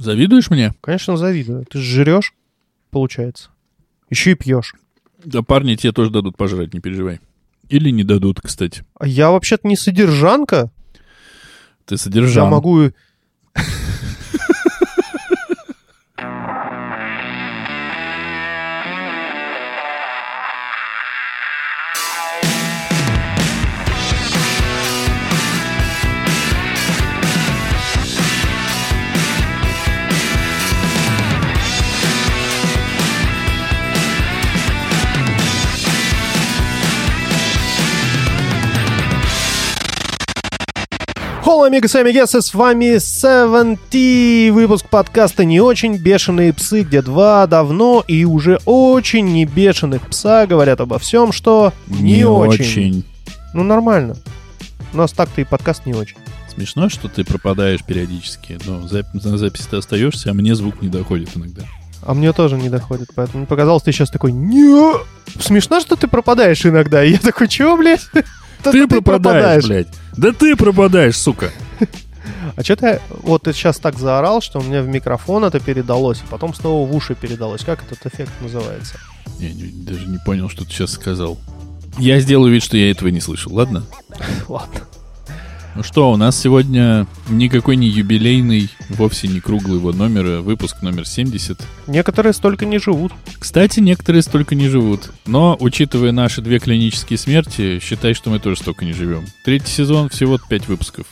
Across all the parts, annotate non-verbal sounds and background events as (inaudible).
Завидуешь мне? Конечно, завидую. Ты же жрешь, получается. Еще и пьешь. Да парни тебе тоже дадут пожрать, не переживай. Или не дадут, кстати. А я вообще-то не содержанка. Ты содержан. Я могу... Холо, амигос и амигесы, с вами 70 выпуск подкаста «Не очень бешеные псы», где два давно и уже очень не бешеных пса говорят обо всем, что не, очень. Ну, нормально. У нас так-то и подкаст не очень. Смешно, что ты пропадаешь периодически. Но на записи ты остаешься, а мне звук не доходит иногда. А мне тоже не доходит, поэтому показалось, ты сейчас такой не Смешно, что ты пропадаешь иногда. И я такой, чего, блядь? Да ты пропадаешь, блядь. Да ты пропадаешь, сука. (laughs) А что ты вот ты сейчас так заорал, что у меня в микрофон это передалось, а потом снова в уши передалось. Как этот эффект называется? Я не- даже не понял, что ты сейчас сказал. Я сделаю вид, что я этого не слышал, ладно? (laughs) Ладно. Ну что, у нас сегодня никакой не юбилейный, вовсе не круглого номера, выпуск номер 70. Некоторые столько не живут. Кстати, некоторые столько не живут. Но, учитывая наши две клинические смерти, считай, что мы тоже столько не живем. Третий сезон, всего пять выпусков.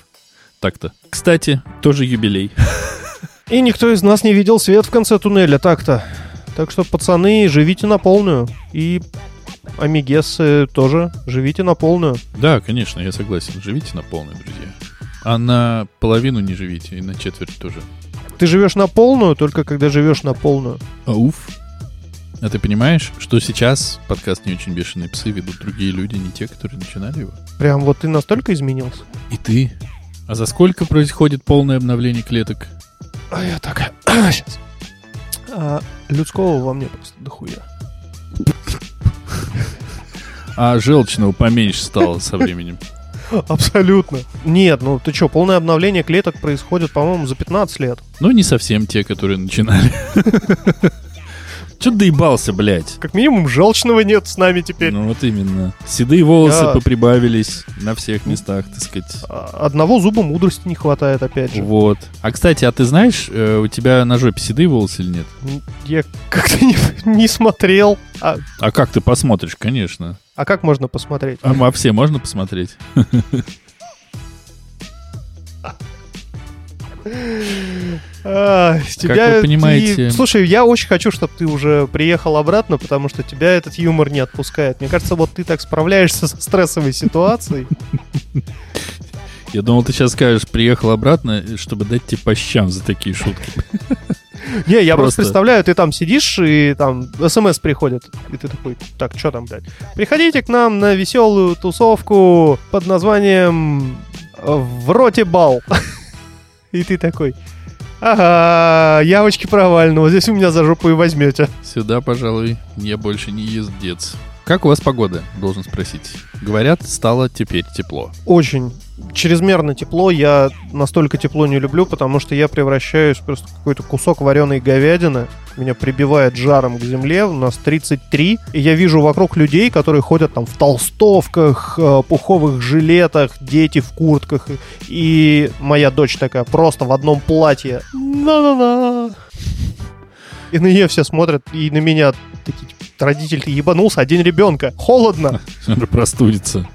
Так-то. Кстати, тоже юбилей. (laughs) И никто из нас не видел свет в конце туннеля, так-то. Так что, пацаны, живите на полную. И амигесы тоже живите на полную. Да, конечно, я согласен. Живите на полную, друзья. А на половину не живите, и на четверть тоже. Ты живешь на полную, только когда живешь на полную. Ауф. А ты понимаешь, что сейчас подкаст «Не очень бешеные псы» ведут другие люди, не те, которые начинали его? Прям вот ты настолько изменился. И ты? А за сколько происходит полное обновление клеток? А я такая... Сейчас. (clears throat) А, людского во мне просто дохуя. А желчного поменьше стало со временем. (laughs) Абсолютно. Нет, ну ты что, полное обновление клеток происходит, по-моему, за 15 лет. Ну, не совсем те, которые начинали. (laughs) Че доебался, блядь? Как минимум, желчного нет с нами теперь. Ну, вот именно. Седые волосы Я- поприбавились на всех местах, так сказать. А, Одного зуба мудрости не хватает, опять же. Вот. А, кстати, а ты знаешь, э, у тебя на жопе седые волосы или нет? Я как-то не, (laughs) не смотрел. А, А как ты посмотришь, конечно. А как можно посмотреть? А во все можно посмотреть? А, тебя вы ты- понимаете- Слушай, я очень хочу, чтобы ты уже приехал обратно, потому что тебя этот юмор не отпускает. Мне кажется, вот ты так справляешься (laughs) со стрессовой ситуацией. Я думал, ты сейчас скажешь, приехал обратно, чтобы дать тебе по щам за такие шутки. Не, я просто представляю, ты там сидишь, и там смс приходит, и ты такой, так, что там, блядь? Приходите к нам на веселую тусовку под названием «В роте бал». (laughs) И ты такой, ага, явочки провальные, вот здесь у меня за жопу и возьмете. Сюда, пожалуй, я больше не ездец. Как у вас погода, должен спросить. Говорят, стало теперь тепло. Очень чрезмерно тепло. Я настолько тепло не люблю, потому что я превращаюсь просто в какой-то кусок вареной говядины. Меня прибивает жаром к земле. У нас 33. И я вижу вокруг людей, которые ходят там в толстовках, э, пуховых жилетах, дети в куртках. И моя дочь такая просто в одном платье. На-на-на. И на нее все смотрят, и на меня такие, типа, родитель ты ебанулся, один ребенка. Холодно. Простудится.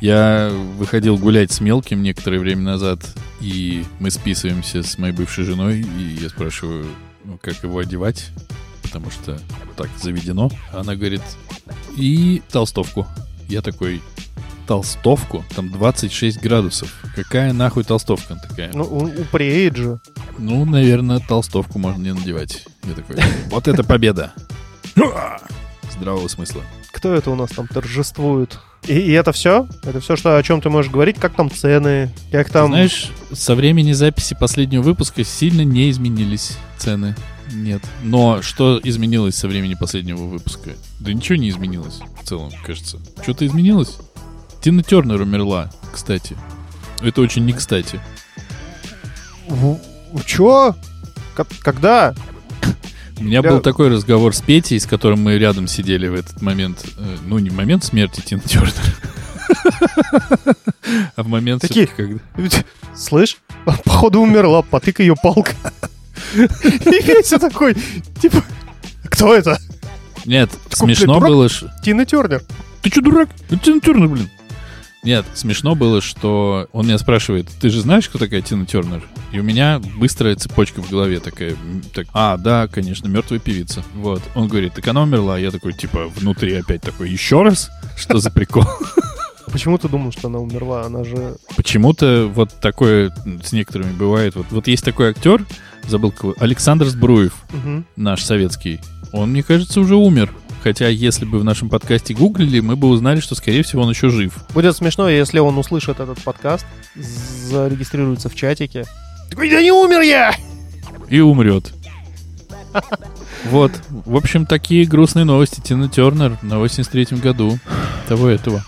Я выходил гулять с мелким некоторое время назад, и мы списываемся с моей бывшей женой, и я спрашиваю, ну, как его одевать, потому что так заведено. Она говорит, и толстовку. Я такой, толстовку? Там 26 градусов. Какая нахуй толстовка? Такая, Ну, у- упреет же. ну, наверное, толстовку можно не надевать. Я такой, вот это победа. (laughs) Здравого смысла. Кто это у нас там торжествует? И, и это все? Это все, что, о чем ты можешь говорить? Как там цены? Как Ты там... знаешь, со времени записи последнего выпуска сильно не изменились цены. Нет. Но что изменилось со времени последнего выпуска? Да ничего не изменилось в целом, кажется. Что-то изменилось? Тина Тернер умерла, кстати. Это очень не кстати. В- Чё? К- когда? У меня Я- был такой разговор с Петей, с которым мы рядом сидели в этот момент. э, Ну, не в момент смерти Тина Тернер. (laughs) А в момент Такие. когда... Слышь, походу умерла, потык ее палка. (laughs) И Петя такой, типа, кто это? Нет, смешно было... Тина Тернер. Ты что, дурак? Это Тина Тернер, блин. Нет, смешно было, что он меня спрашивает, ты же знаешь, кто такая Тина Тернер? И у меня быстрая цепочка в голове такая, так, а, да, конечно, мертвая певица. Вот. Он говорит, так она умерла. А Я такой, типа, внутри опять такой, еще раз? Что за прикол? Почему ты думал, что она умерла? Она же... Почему-то вот такое с некоторыми бывает. Вот, вот есть такой актер, забыл кого, Александр Сбруев, Мгм. наш советский. Он, мне кажется, уже умер. Хотя, если бы в нашем подкасте гуглили, мы бы узнали, что, скорее всего, он еще жив. Будет смешно, если он услышит этот подкаст, зарегистрируется в чатике. Такой, да не умер я! И умрет. (laughs) Вот. В общем, такие грустные новости. Тина Тернер на 83-м году. Того этого.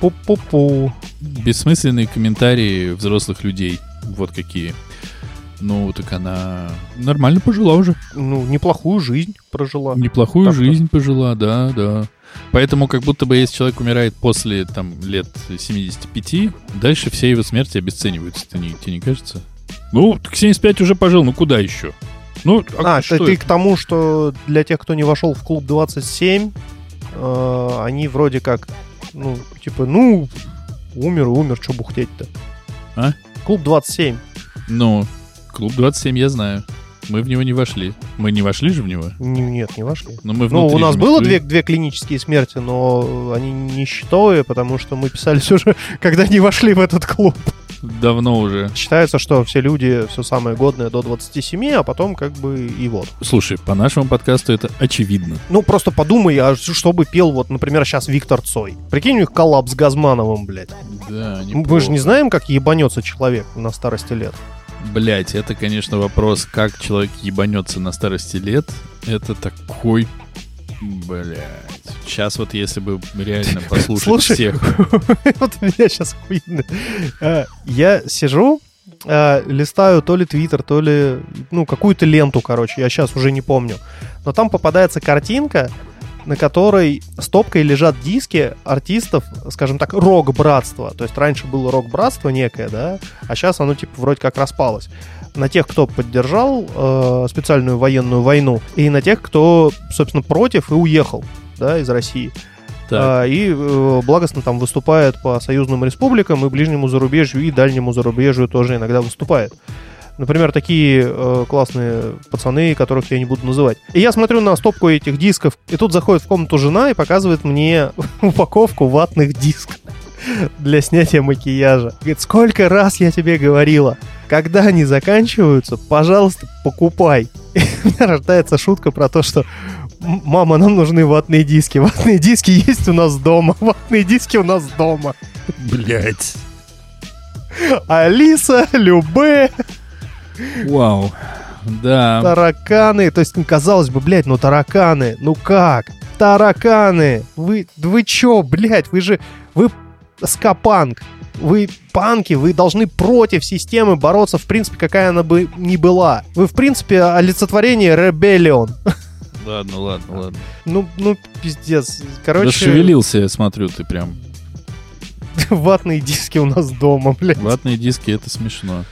Пу-пу-пу. Бессмысленные комментарии взрослых людей. Вот какие. Ну, так она нормально пожила уже. Ну, неплохую жизнь прожила. Неплохую Так-то. жизнь пожила, да, да. Поэтому как будто бы если человек умирает после там лет 75, дальше все его смерти обесцениваются. Тебе не, тебе не кажется? Ну, так 75 уже пожил, ну куда еще? Ну, А, что ты, ты к тому, что для тех, кто не вошел в клуб 27, э, они вроде как, ну, типа, ну, умер, умер, что бухтеть-то? А? Клуб 27. Ну, клуб 27 я знаю. Мы в него не вошли. Мы не вошли же в него? Нет, не вошли. Но мы Ну, у нас было две, две клинические смерти, но они не счетовые, потому что мы писались уже, (laughs) когда не вошли в этот клуб. Давно уже. Считается, что все люди все самое годное до 27, а потом как бы и вот. Слушай, по нашему подкасту это очевидно. Ну, просто подумай, а что бы пел, вот, например, сейчас Виктор Цой. Прикинь, у них коллапс с Газмановым, блядь. Да, Мы же не знаем, как ебанется человек на старости лет. Блять, это, конечно, вопрос, как человек ебанется на старости лет. Это такой... Блять. Сейчас вот если бы реально (laughs) послушать Слушай, всех... (laughs) вот у меня сейчас охуенно. А, Я сижу, а, листаю то ли твиттер, то ли, ну, какую-то ленту, короче, я сейчас уже не помню. Но там попадается картинка, на которой стопкой лежат диски артистов, скажем так, рок-братства. То есть раньше было рок-братство некое, да, а сейчас оно типа вроде как распалось. На тех, кто поддержал э, специальную военную войну, и на тех, кто, собственно, против и уехал, да, из России. Так, А, и э, благостно там выступает по союзным республикам и ближнему зарубежью, и дальнему зарубежью тоже иногда выступает. Например, такие э, классные пацаны, которых я не буду называть. И я смотрю на стопку этих дисков, и тут заходит в комнату жена и показывает мне (laughs) упаковку ватных дисков (laughs) для снятия макияжа. Говорит, сколько раз я тебе говорила, когда они заканчиваются, пожалуйста, покупай. (laughs) И у меня рождается шутка про то, что «М- Мама, нам нужны ватные диски. Ватные диски есть у нас дома. Ватные диски у нас дома. блять. Алиса, Любе, Вау. Да. тараканы. То есть, ну, казалось бы, блядь, ну тараканы. Ну как? Тараканы. Вы, вы чё, блядь, вы же... Вы скапанк. Вы панки, вы должны против системы бороться, в принципе, какая она бы ни была. Вы, в принципе, олицетворение ребелион. (laughs) Ладно, ладно, ладно. Ну, ну, пиздец. Короче, Расшевелился, я смотрю, ты прям. (laughs) ватные диски у нас дома, блядь. Ватные диски это смешно.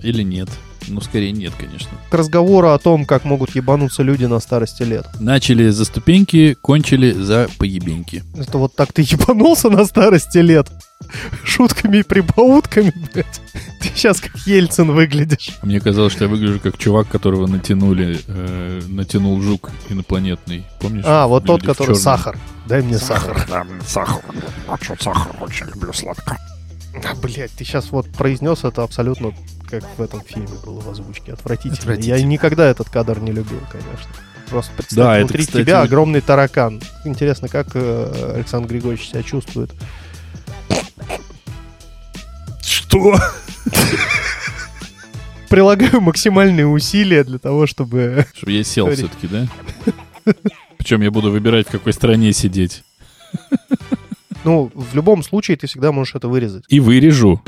Или нет? Ну, скорее нет, конечно. К разговору о том, как могут ебануться люди на старости лет. Начали за ступеньки, кончили за поебеньки. Это вот так ты ебанулся на старости лет? Шутками и прибаутками, блядь. Ты сейчас как Ельцин выглядишь. Мне казалось, что я выгляжу как чувак, которого натянули, э, натянул жук инопланетный. Помнишь? А, вот тот, который сахар. Дай мне сахар. Да, сахар. А что сахар? Очень люблю сладко. А, блядь, ты сейчас вот произнес это абсолютно как в этом фильме было в озвучке. Отвратительно. Я Отвратительно. никогда этот кадр не любил, конечно. Просто представь, Да, это, внутри кстати, тебя огромный таракан. Интересно, как э, Александр Григорьевич себя чувствует. Что? Прилагаю максимальные усилия для того, чтобы... Чтобы я сел все-таки, да? Причем я буду выбирать, в какой стране сидеть. Ну, в любом случае, ты всегда можешь это вырезать. И вырежу.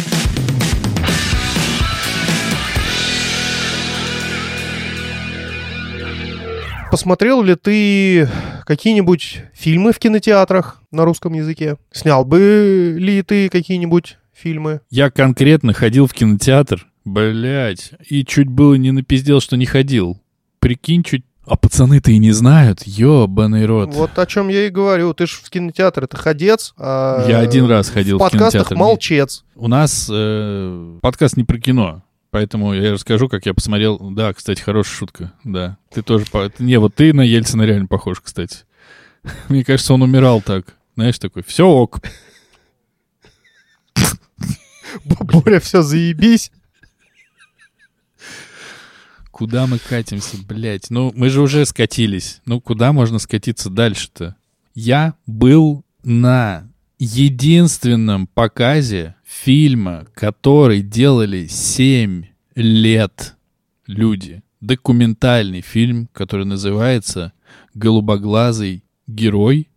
Посмотрел ли ты какие-нибудь фильмы в кинотеатрах на русском языке? Снял бы ли ты какие-нибудь фильмы? Я конкретно ходил в кинотеатр, блядь, и чуть было не напиздел, что не ходил. Прикинь, чуть... А пацаны-то и не знают, ёбаный рот. Вот о чем я и говорю. Ты ж в кинотеатр это ходец, а Я один раз ходил в в подкастах кинотеатр. молчец. У нас э, подкаст не про кино, поэтому я расскажу, как я посмотрел. Да, кстати, хорошая шутка, да. Ты тоже... по- Не, вот ты на Ельцина реально похож, кстати. (laughs) Мне кажется, он умирал так. Знаешь, такой, все ок. Боря, все, заебись. Куда мы катимся, блядь? Ну, мы же уже скатились. Ну, куда можно скатиться дальше-то? Я был на единственном показе фильма, который делали 7 лет люди. Документальный фильм, который называется «Голубоглазый герой».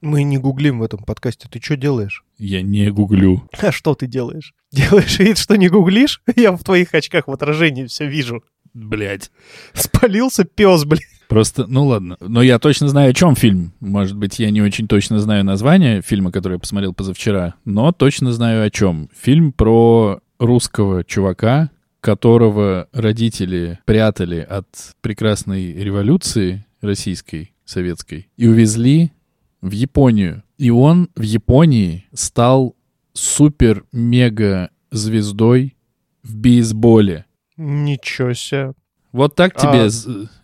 Мы не гуглим в этом подкасте. Ты что делаешь? Я не гуглю. (laughs) А что ты делаешь? Делаешь вид, что не гуглишь? (laughs) Я в твоих очках в отражении все вижу. Блядь. Спалился пес, блин. Просто, ну ладно. Но я точно знаю, о чем фильм. Может быть, я не очень точно знаю название фильма, который я посмотрел позавчера, но точно знаю о чем. Фильм про русского чувака, которого родители прятали от прекрасной революции российской, советской, и увезли в Японию. И он в Японии стал супер-мега-звездой в бейсболе. Ничего себе. Вот так тебе А,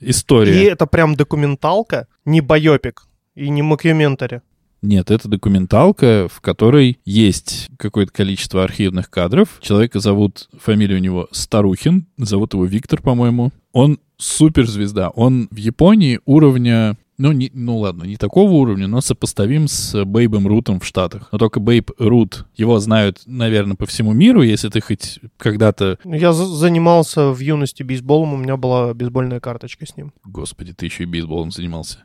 история. И это прям документалка, не байопик и не мокюментари. Нет, это документалка, в которой есть какое-то количество архивных кадров. Человека зовут, фамилия у него Старухин, зовут его Виктор, по-моему. Он суперзвезда. Он в Японии уровня, ну, не, ну ладно, не такого уровня, но сопоставим с Бейбом Рутом в Штатах. Но только Бейб Рут, его знают, наверное, по всему миру, если ты хоть когда-то... Я за- занимался в юности бейсболом, у меня была бейсбольная карточка с ним. Господи, ты еще и бейсболом занимался.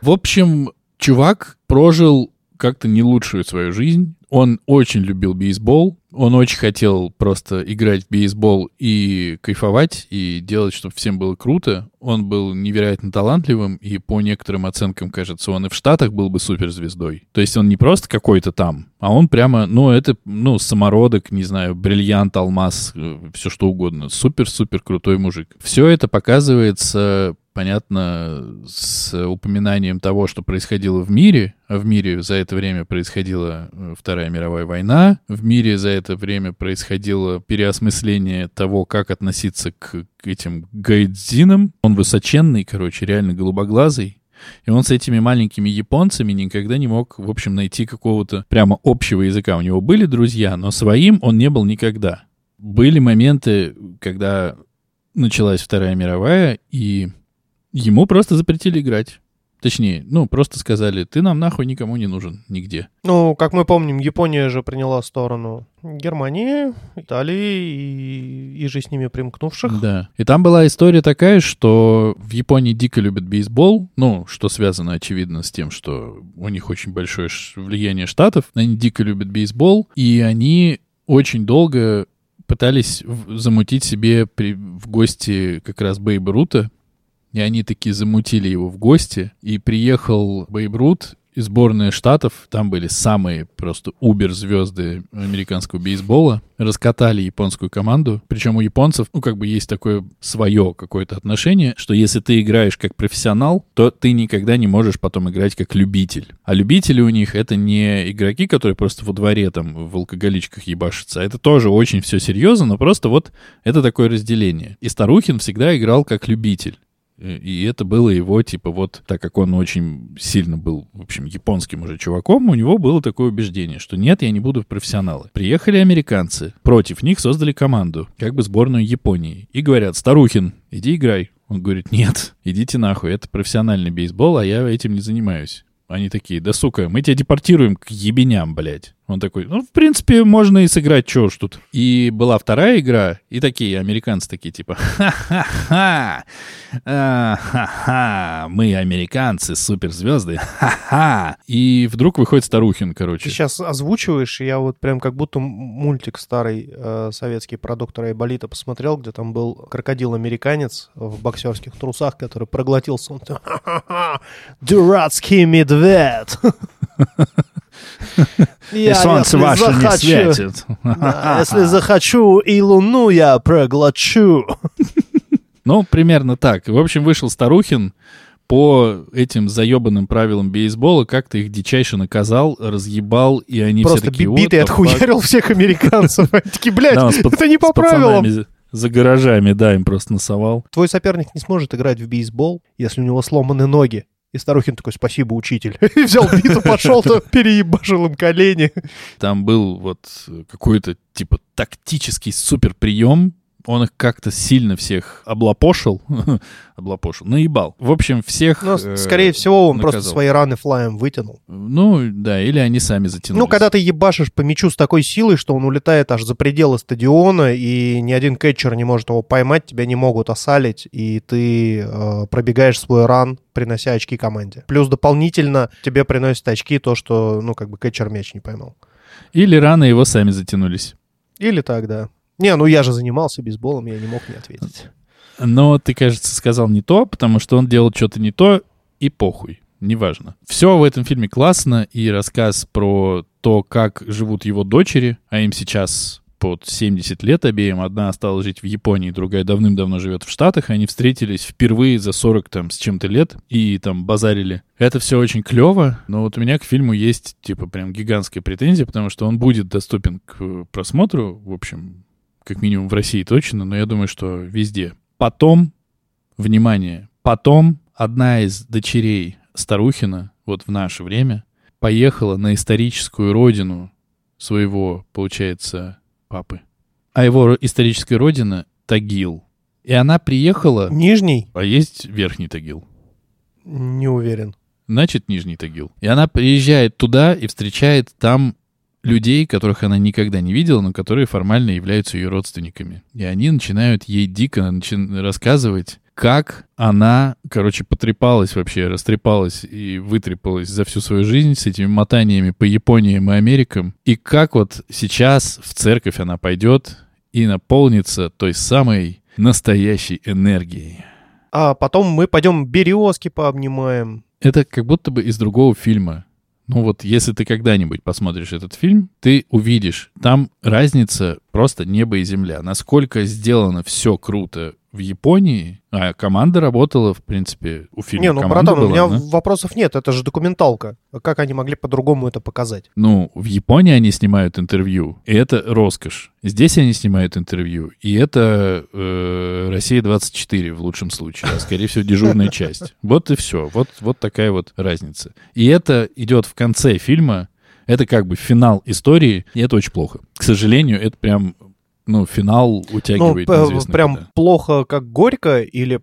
В общем, чувак прожил как-то не лучшую свою жизнь. Он очень любил бейсбол. Он очень хотел просто играть в бейсбол и кайфовать, и делать, чтобы всем было круто. Он был невероятно талантливым, и по некоторым оценкам, кажется, он и в Штатах был бы суперзвездой. То есть он не просто какой-то там, а он прямо, ну, это, ну, самородок, не знаю, бриллиант, алмаз, все что угодно. Супер-супер крутой мужик. Все это показывается понятно, с упоминанием того, что происходило в мире, а в мире за это время происходила э, Вторая мировая война, в мире за это время происходило переосмысление того, как относиться к, к этим гайдзинам. Он высоченный, короче, реально голубоглазый, и он с этими маленькими японцами никогда не мог, в общем, найти какого-то прямо общего языка. У него были друзья, но своим он не был никогда. Были моменты, когда началась Вторая мировая, и ему просто запретили играть. Точнее, ну, просто сказали, ты нам нахуй никому не нужен нигде. Ну, как мы помним, Япония же приняла сторону Германии, Италии и, и же с ними примкнувших. Да. И там была история такая, что в Японии дико любят бейсбол, ну, что связано, очевидно, с тем, что у них очень большое влияние штатов. Они дико любят бейсбол, и они очень долго пытались замутить себе при- в гости как раз Бейба Рута, и они таки замутили его в гости, и приехал Бейб Рут и сборная штатов, там были самые просто убер-звезды американского бейсбола, раскатали японскую команду, причем у японцев, ну, как бы есть такое свое какое-то отношение, что если ты играешь как профессионал, то ты никогда не можешь потом играть как любитель. А любители у них это не игроки, которые просто во дворе там в алкоголичках ебашатся, это тоже очень все серьезно, но просто вот это такое разделение. И Старухин всегда играл как любитель. Э, И это было его, типа, вот, так как он очень сильно был, в общем, японским уже чуваком, у него было такое убеждение, что нет, я не буду в профессионалы. Приехали американцы, против них создали команду, как бы сборную Японии, и говорят, Старухин, иди играй. Он говорит, нет, идите нахуй, это профессиональный бейсбол, а я этим не занимаюсь. Они такие, да сука, мы тебя депортируем к ебеням, блядь. Он такой, ну, в принципе, можно и сыграть, чё уж тут. И была вторая игра, и такие американцы такие, типа, ха-ха-ха, ха-ха, мы американцы, суперзвезды, ха-ха. И вдруг выходит Старухин, короче. Ты сейчас озвучиваешь, и я вот прям как будто мультик старый э, советский про доктора Айболита посмотрел, где там был крокодил-американец в боксерских трусах, который проглотился. Он там, «Ха-ха-ха, дурацкий медведь. (laughs) (laughs) И Я, солнце если ваше не захочу- светит. Да, (laughs) Если захочу, и луну я проглочу. (laughs) Ну, примерно так. В общем, вышел Старухин по этим заебанным правилам бейсбола, как-то их дичайше наказал, разъебал, и они Просто все такие... би- битый отхуярил всех американцев. Они такие, блядь, это не по правилам. За гаражами, да, им просто насовал. Твой соперник не сможет играть в бейсбол, если у него сломаны ноги. И Старухин такой, спасибо, учитель. (laughs) И взял биту, пошел, (laughs) то переебашил им колени. Там был вот какой-то типа тактический супер прием. Он их как-то сильно всех облапошил. (laughs) облапошил. Наебал. В общем, всех... Но, э, скорее всего, он просто наказал. свои раны флаем вытянул. Ну, да, или они сами затянулись. Ну, когда ты ебашишь по мячу с такой силой, что он улетает аж за пределы стадиона, и ни один кетчер не может его поймать, тебя не могут осалить, и ты э, пробегаешь свой ран, принося очки команде. Плюс дополнительно тебе приносит очки то, что, ну, как бы кетчер мяч не поймал. Или рано его сами затянулись. Или так, да. Не, ну я же занимался бейсболом, я не мог не ответить. Но ты, кажется, сказал не то, потому что он делал что-то не то, и похуй. Неважно. Все в этом фильме классно, и рассказ про то, как живут его дочери, а им сейчас под 70 лет обеим. Одна осталась жить в Японии, другая давным-давно живет в Штатах. Они встретились впервые за 40 там с чем-то лет и там базарили. Это все очень клево, но вот у меня к фильму есть типа прям гигантская претензия, потому что он будет доступен к просмотру, в общем, как минимум в России точно, но я думаю, что везде. Потом, внимание, потом одна из дочерей Старухина, вот в наше время, поехала на историческую родину своего, получается, папы. А его историческая родина — Тагил. И она приехала... Нижний? А есть Верхний Тагил? Не уверен. Значит, Нижний Тагил. И она приезжает туда и встречает там людей, которых она никогда не видела, но которые формально являются ее родственниками. И они начинают ей дико начи- рассказывать, как она, короче, потрепалась вообще, растрепалась и вытрепалась за всю свою жизнь с этими мотаниями по Япониям и Америкам. И как вот сейчас в церковь она пойдет и наполнится той самой настоящей энергией. А потом мы пойдем березки пообнимаем. Это как будто бы из другого фильма. Ну вот, если ты когда-нибудь посмотришь этот фильм, ты увидишь, там разница просто небо и земля. Насколько сделано все круто в Японии, а команда работала, в принципе, у фильма не, ну, братан, у была, меня да? вопросов нет, это же документалка. Как они могли по-другому это показать? Ну, в Японии они снимают интервью, и это роскошь. Здесь они снимают интервью, и это э, Россия-24 в лучшем случае, а скорее всего дежурная (laughs) часть. Вот и все. Вот, вот такая вот разница. И это идет в конце фильма, это как бы финал истории, и это очень плохо. К сожалению, это прям, ну, финал Ну, утягивает неизвестно прям куда. плохо, как горько, или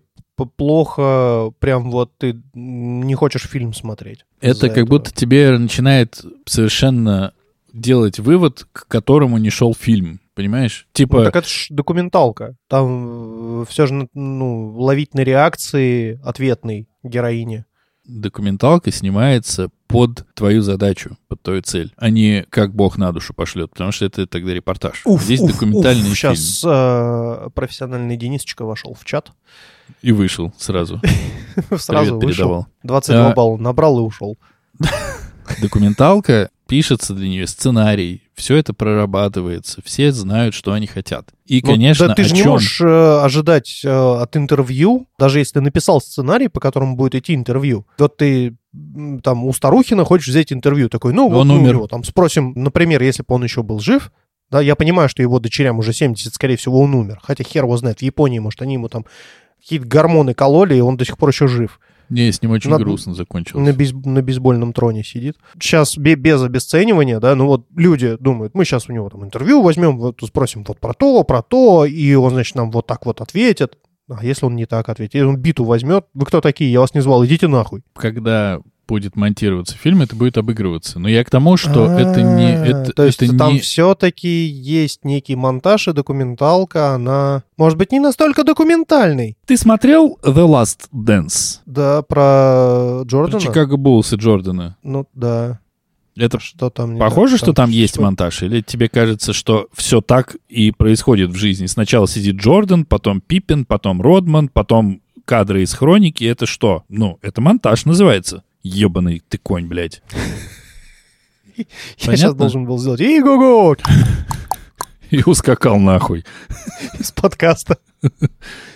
плохо, прям вот ты не хочешь фильм смотреть? Это как этого? будто тебе начинает совершенно делать вывод, к которому не шел фильм. Понимаешь? Типа... Ну, так это ж документалка. Там все же, ну, ловить на реакции ответной героине. документалка снимается под твою задачу, под твою цель, а не как Бог на душу пошлет, потому что это тогда репортаж. Здесь документальный фильм. Сейчас э, профессиональный Денисочка вошел в чат. И вышел сразу. (laughs) Сразу вышел. передавал. 22 А. балла набрал и ушел. (laughs) Документалка, пишется для нее сценарий, все это прорабатывается, все знают, что они хотят. И, Ну, конечно, да ты же не можешь э, ожидать э, от интервью, даже если ты написал сценарий, по которому будет идти интервью. Вот ты там у Старухина хочешь взять интервью, такой, ну, вот Он у умер. него там спросим, например, если бы он еще был жив, да, я понимаю, что его дочерям уже 70, скорее всего, он умер. Хотя хер его знает, в Японии, может, они ему там какие-то гормоны кололи, и он до сих пор еще жив. Не, с ним очень Надо- грустно На, закончилось. бейс- на бейсбольном троне сидит. Сейчас без обесценивания, да, ну вот люди думают, мы сейчас у него там интервью возьмем, вот спросим вот про то, про то, и он, значит, нам вот так вот ответит. А если он не так ответит? Если он биту возьмет, вы кто такие, я вас не звал, идите нахуй. Когда будет монтироваться фильм, это будет обыгрываться. Но я к тому, что это не... Это, То есть это там не... все-таки есть некий монтаж и документалка, она, может быть, не настолько документальный. Ты смотрел The Last Dance? Да, про Про Джордана? Чикаго Буллс и Джордана. Ну, да. Это Что там? похоже, так? что там есть что- монтаж? Или тебе кажется, что все так и происходит в жизни? Сначала сидит Джордан, потом Пиппин, потом Родман, потом кадры из хроники. Это что? Ну, это монтаж называется. Ебаный ты конь, блядь. Я сейчас должен был сделать «Иго-го!» И ускакал нахуй. из подкаста.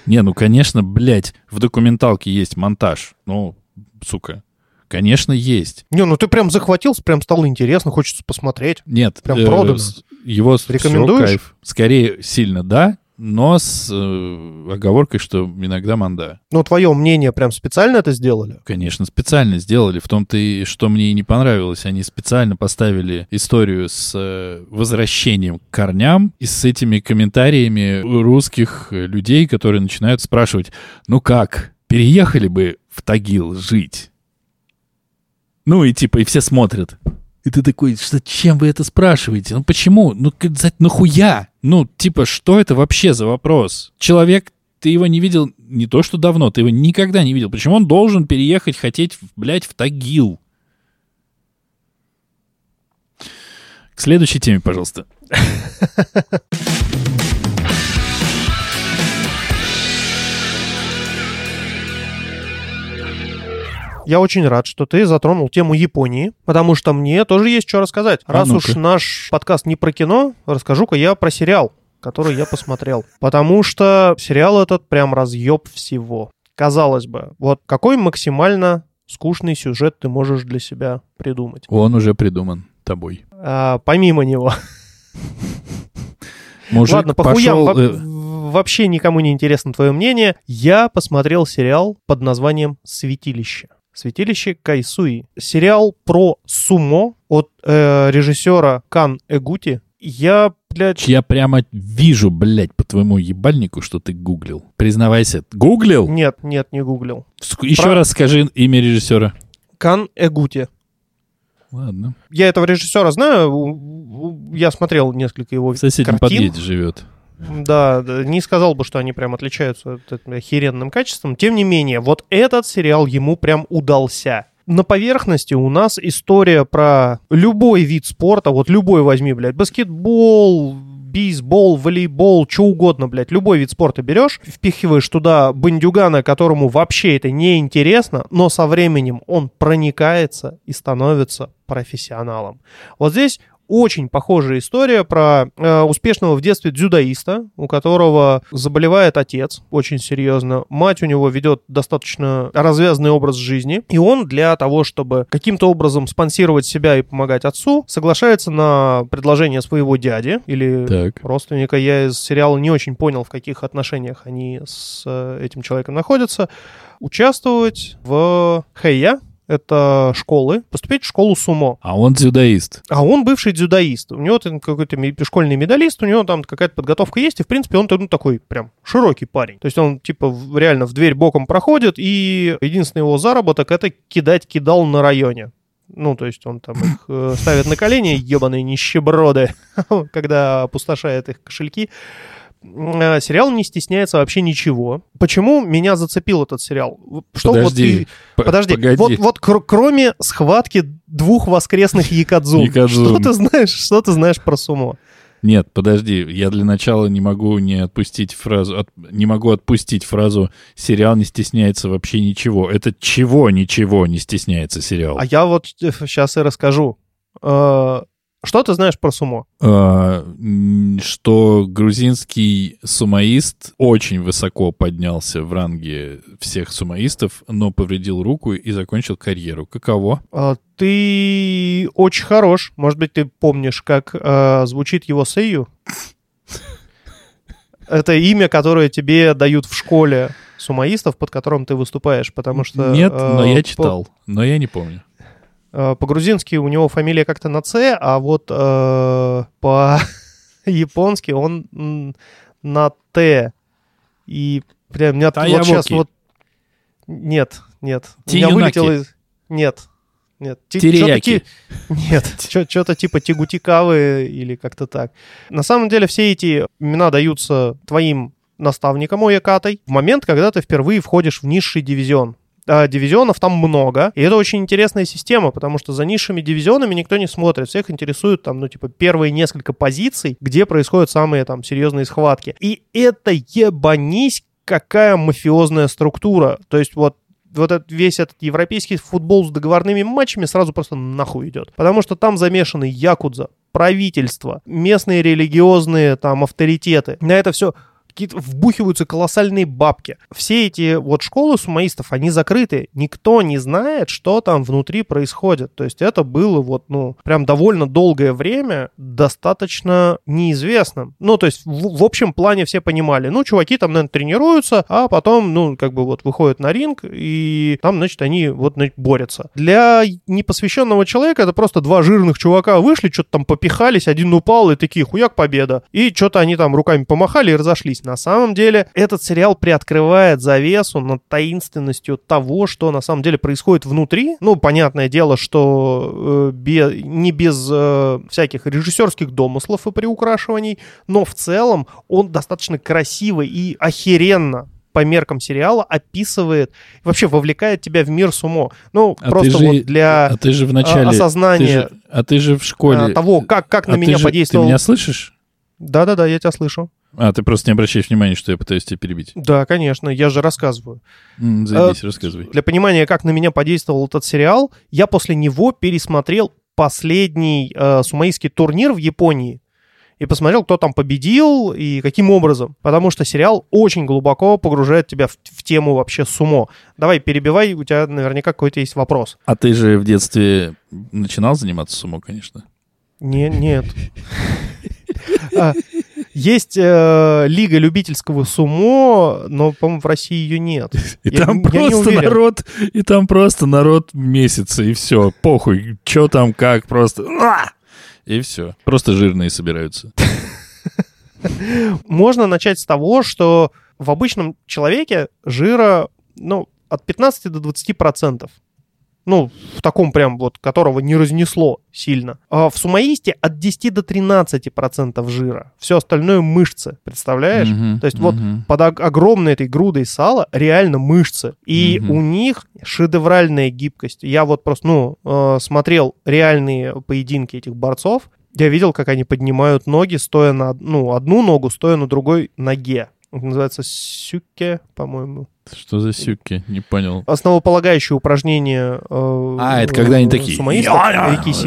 Не, ну, конечно, блядь, в документалке есть монтаж. Ну, сука, конечно, есть. Не, ну ты прям захватился, прям стало интересно, хочется посмотреть. Нет, Прям э, продано. с- его Рекомендуешь? кайф. Скорее, сильно да, но с э, оговоркой, что иногда манда. Ну, твое мнение, прям специально это сделали? Конечно, специально сделали. В том-то и что мне и не понравилось. Они специально поставили историю с э, возвращением к корням и с этими комментариями русских людей, которые начинают спрашивать, ну как, переехали бы в Тагил жить? Ну и типа, и все смотрят. И ты такой, чем вы это спрашиваете? Ну почему? Ну нахуя? Ну типа, что это вообще за вопрос? Человек, ты его не видел не то что давно, ты его никогда не видел. Почему он должен переехать, хотеть, блядь, в Тагил? К следующей теме, пожалуйста. (laughs) Я очень рад, что ты затронул тему Японии, потому что мне тоже есть что рассказать. А Раз ну-ка. уж наш подкаст не про кино, расскажу-ка я про сериал, который я посмотрел. Потому что сериал этот прям разъеб всего. Казалось бы, вот какой максимально скучный сюжет ты можешь для себя придумать? Он уже придуман тобой. А, помимо него. Мужик Ладно, по хуям, пошел... во- э, вообще никому не интересно твое мнение. Я посмотрел сериал под названием «Святилище». «Святилище Кайсуи». Сериал про сумо от э, режиссера Кан Эгути. Я, блядь, Я прямо вижу, блядь, по твоему ебальнику, что ты гуглил. Признавайся, гуглил? нет, нет, не гуглил. Ск- Еще Про- раз скажи имя режиссера. Кан Эгути. Ладно. Я этого режиссера знаю, я смотрел несколько его В соседнем картин. подъезде живет. Да, не сказал бы, что они прям отличаются от этого охеренным качеством. Тем не менее, вот этот сериал ему прям удался. На поверхности у нас история про любой вид спорта, вот любой возьми, блядь, баскетбол, бейсбол, волейбол, что угодно, блядь, любой вид спорта берешь, впихиваешь туда бандюгана, которому вообще это не интересно, но со временем он проникается и становится профессионалом. Вот здесь очень похожая история про э, успешного в детстве дзюдоиста, у которого заболевает отец очень серьезно. Мать у него ведет достаточно развязанный образ жизни. И он для того, чтобы каким-то образом спонсировать себя и помогать отцу, соглашается на предложение своего дяди или Так. родственника. Я из сериала не очень понял, в каких отношениях они с э, этим человеком находятся. Участвовать в Хэйя, это школы, поступить в школу сумо. А он дзюдоист. А он бывший дзюдоист. У него там какой-то школьный медалист, у него там какая-то подготовка есть, и, в принципе, он ну, такой прям широкий парень. То есть он, типа, реально в дверь боком проходит, и единственный его заработок — это кидать кидал на районе. Ну, то есть он там их э, ставит на колени, ебаные нищеброды, (laughs) когда опустошает их кошельки. Э, Сериал не стесняется вообще ничего. Почему меня зацепил этот сериал? Что вот Подожди. ты- П- Подожди, погоди. вот, вот кр- кроме схватки двух воскресных (laughs) якадзун, Якадзун. что ты знаешь, что ты знаешь про сумо? Нет, подожди, я для начала не могу не отпустить фразу, от- не могу отпустить фразу «сериал не стесняется вообще ничего». Это чего ничего не стесняется сериал? А я вот сейчас и расскажу. Что ты знаешь про сумо? А, что грузинский сумоист очень высоко поднялся в ранге всех сумоистов, но повредил руку и закончил карьеру. Каково? Э, Ты очень хорош. Может быть, ты помнишь, как э, звучит его сейю? Это имя, которое тебе дают в школе сумоистов, под которым ты выступаешь, потому что... Нет, э, но я читал, но я не помню. Э, По-грузински у него фамилия как-то на «Ц», а вот э, по-японски (laughs) он на «Т». И прям меня вот сейчас вот... Нет, нет. У меня вылетело из... Нет. Нет, ти- Терияки. (laughs) чё-то ки- Нет, что-то типа Тигутикавы или как-то так. На самом деле все эти имена даются твоим наставникам Оякатой в момент, когда ты впервые входишь в низший дивизион. А дивизионов там много, и это очень интересная система, потому что за низшими дивизионами никто не смотрит. Всех интересуют там, ну, типа, первые несколько позиций, где происходят самые там серьезные схватки. И это ебанись какая мафиозная структура. То есть вот вот этот, весь этот европейский футбол с договорными матчами сразу просто нахуй идет. Потому что там замешаны якудза, правительство, местные религиозные там авторитеты. На это все какие-то вбухиваются колоссальные бабки. Все эти вот школы сумаистов, они закрыты. Никто не знает, что там внутри происходит. То есть это было вот, ну, прям довольно долгое время достаточно неизвестным. Ну, то есть в, в общем плане все понимали, ну, чуваки там, наверное, тренируются, а потом, ну, как бы вот выходят на ринг, и там, значит, они вот значит, борются. Для непосвященного человека это просто два жирных чувака вышли, что-то там попихались, один упал, и такие, хуяк, победа. И что-то они там руками помахали и разошлись. На самом деле, этот сериал приоткрывает завесу над таинственностью того, что на самом деле происходит внутри. Ну, понятное дело, что э, бе- не без э, всяких режиссерских домыслов и приукрашиваний, но в целом он достаточно красиво и охеренно по меркам сериала описывает, вообще вовлекает тебя в мир сумо. Ну, А просто ты же- вот для А ты же в а, начале... ты осознания же- а ты же в школе... а, того, как, как на а ты меня же- подействовал... Ты меня слышишь? Да-да-да, я тебя слышу. А, ты просто не обращаешь внимания, что я пытаюсь тебя перебить. Да, конечно, я же рассказываю. М, Заебись, рассказывай. Для понимания, как на меня подействовал этот сериал, я после него пересмотрел последний э, сумаистский турнир в Японии и посмотрел, кто там победил и каким образом. Потому что сериал очень глубоко погружает тебя в, в тему вообще сумо. Давай, перебивай, у тебя наверняка какой-то есть вопрос. А ты же в детстве начинал заниматься сумо, конечно. Не, нет. (laughs) Есть э, лига любительского сумо, но, по-моему, в России ее нет. И Я- там я просто народ, и там просто народ месяца, и все, похуй, что там, как, просто... а! И все. Просто жирные собираются. (laughs) Можно начать с того, что в обычном человеке жира, ну, от 15 до 20 процентов. Ну, в таком прям вот, которого не разнесло сильно. А в сумаисте от 10 до 13 процентов жира. Все остальное мышцы, представляешь? Мгм, То есть вот мгм. под ог- огромной этой грудой сала реально мышцы. И Мгм. у них шедевральная гибкость. Я вот просто, ну, э, смотрел реальные поединки этих борцов. Я видел, как они поднимают ноги, стоя на ну, одну ногу, стоя на другой ноге. Это называется сюке, по-моему. Что за сюки? Не понял. Основополагающее упражнение. э, А, это когда они такие, рикиси.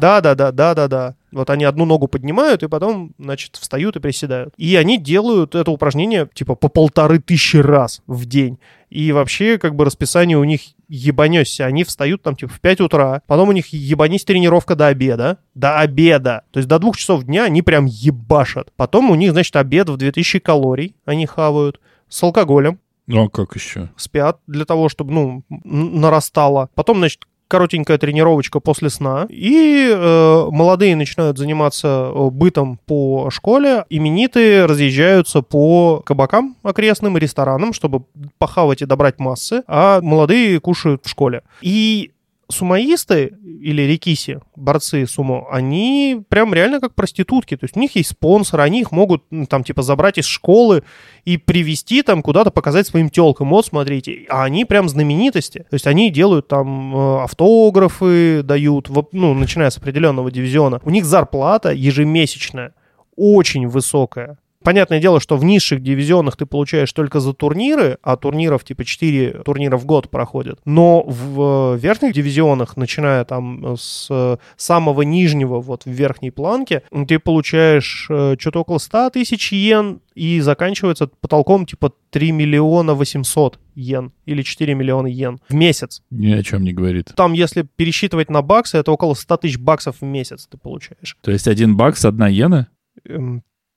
Да, да, да, да, да, да. Вот они одну ногу поднимают и потом, значит, встают и приседают. И они делают это упражнение типа по полторы тысячи раз в день. И вообще, как бы расписание у них ебанешься. Они встают там типа в 5 утра, потом у них ебанись тренировка до обеда. До обеда. То есть до двух часов дня они прям ебашат. Потом у них, значит, обед в 2000 калорий они хавают с алкоголем Ну, а как еще? спят для того, чтобы, ну, нарастало. Потом, значит, коротенькая тренировочка после сна. И э, молодые начинают заниматься э, бытом по школе. Именитые разъезжаются по кабакам окрестным и ресторанам, чтобы похавать и добрать массы. А молодые кушают в школе. И сумоисты или рикиси, борцы сумо, они прям реально как проститутки. То есть у них есть спонсоры, они их могут ну, там типа забрать из школы и привести там куда-то показать своим телкам. Вот, смотрите. А они прям знаменитости. То есть они делают там э, автографы, дают, ну, начиная с определенного дивизиона. У них зарплата ежемесячная очень высокая. Понятное дело, что в низших дивизионах ты получаешь только за турниры, а турниров типа 4 турнира в год проходят. Но в э, верхних дивизионах, начиная там с э, самого нижнего вот в верхней планке, ты получаешь э, что-то около 100 тысяч йен и заканчивается потолком типа 3 миллиона 800 йен или 4 миллиона йен в месяц. Ни о чем не говорит. Там, если пересчитывать на баксы, это около 100 тысяч баксов в месяц ты получаешь. То есть один бакс, одна иена?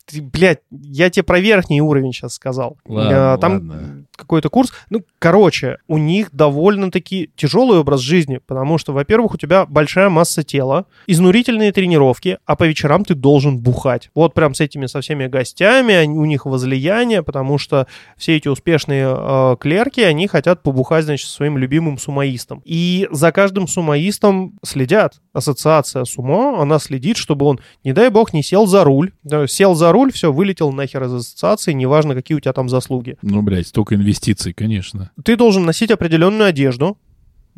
Ты, блядь, я тебе про верхний уровень сейчас сказал. Ладно, Э, Там ладно. Какой-то курс. Ну, короче, у них довольно-таки тяжелый образ жизни, потому что, во-первых, у тебя большая масса тела, изнурительные тренировки, а по вечерам ты должен бухать. Вот прям с этими со всеми гостями, у них возлияние, потому что все эти успешные э, клерки, они хотят побухать, значит, со своим любимым сумоистом. И за каждым сумоистом следят. Ассоциация сумо, она следит, чтобы он, не дай бог, не сел за руль. Сел за руль, все, вылетел нахер из ассоциации, неважно, какие у тебя там заслуги. Ну, блядь, столько инвестиций, конечно. Ты должен носить определенную одежду,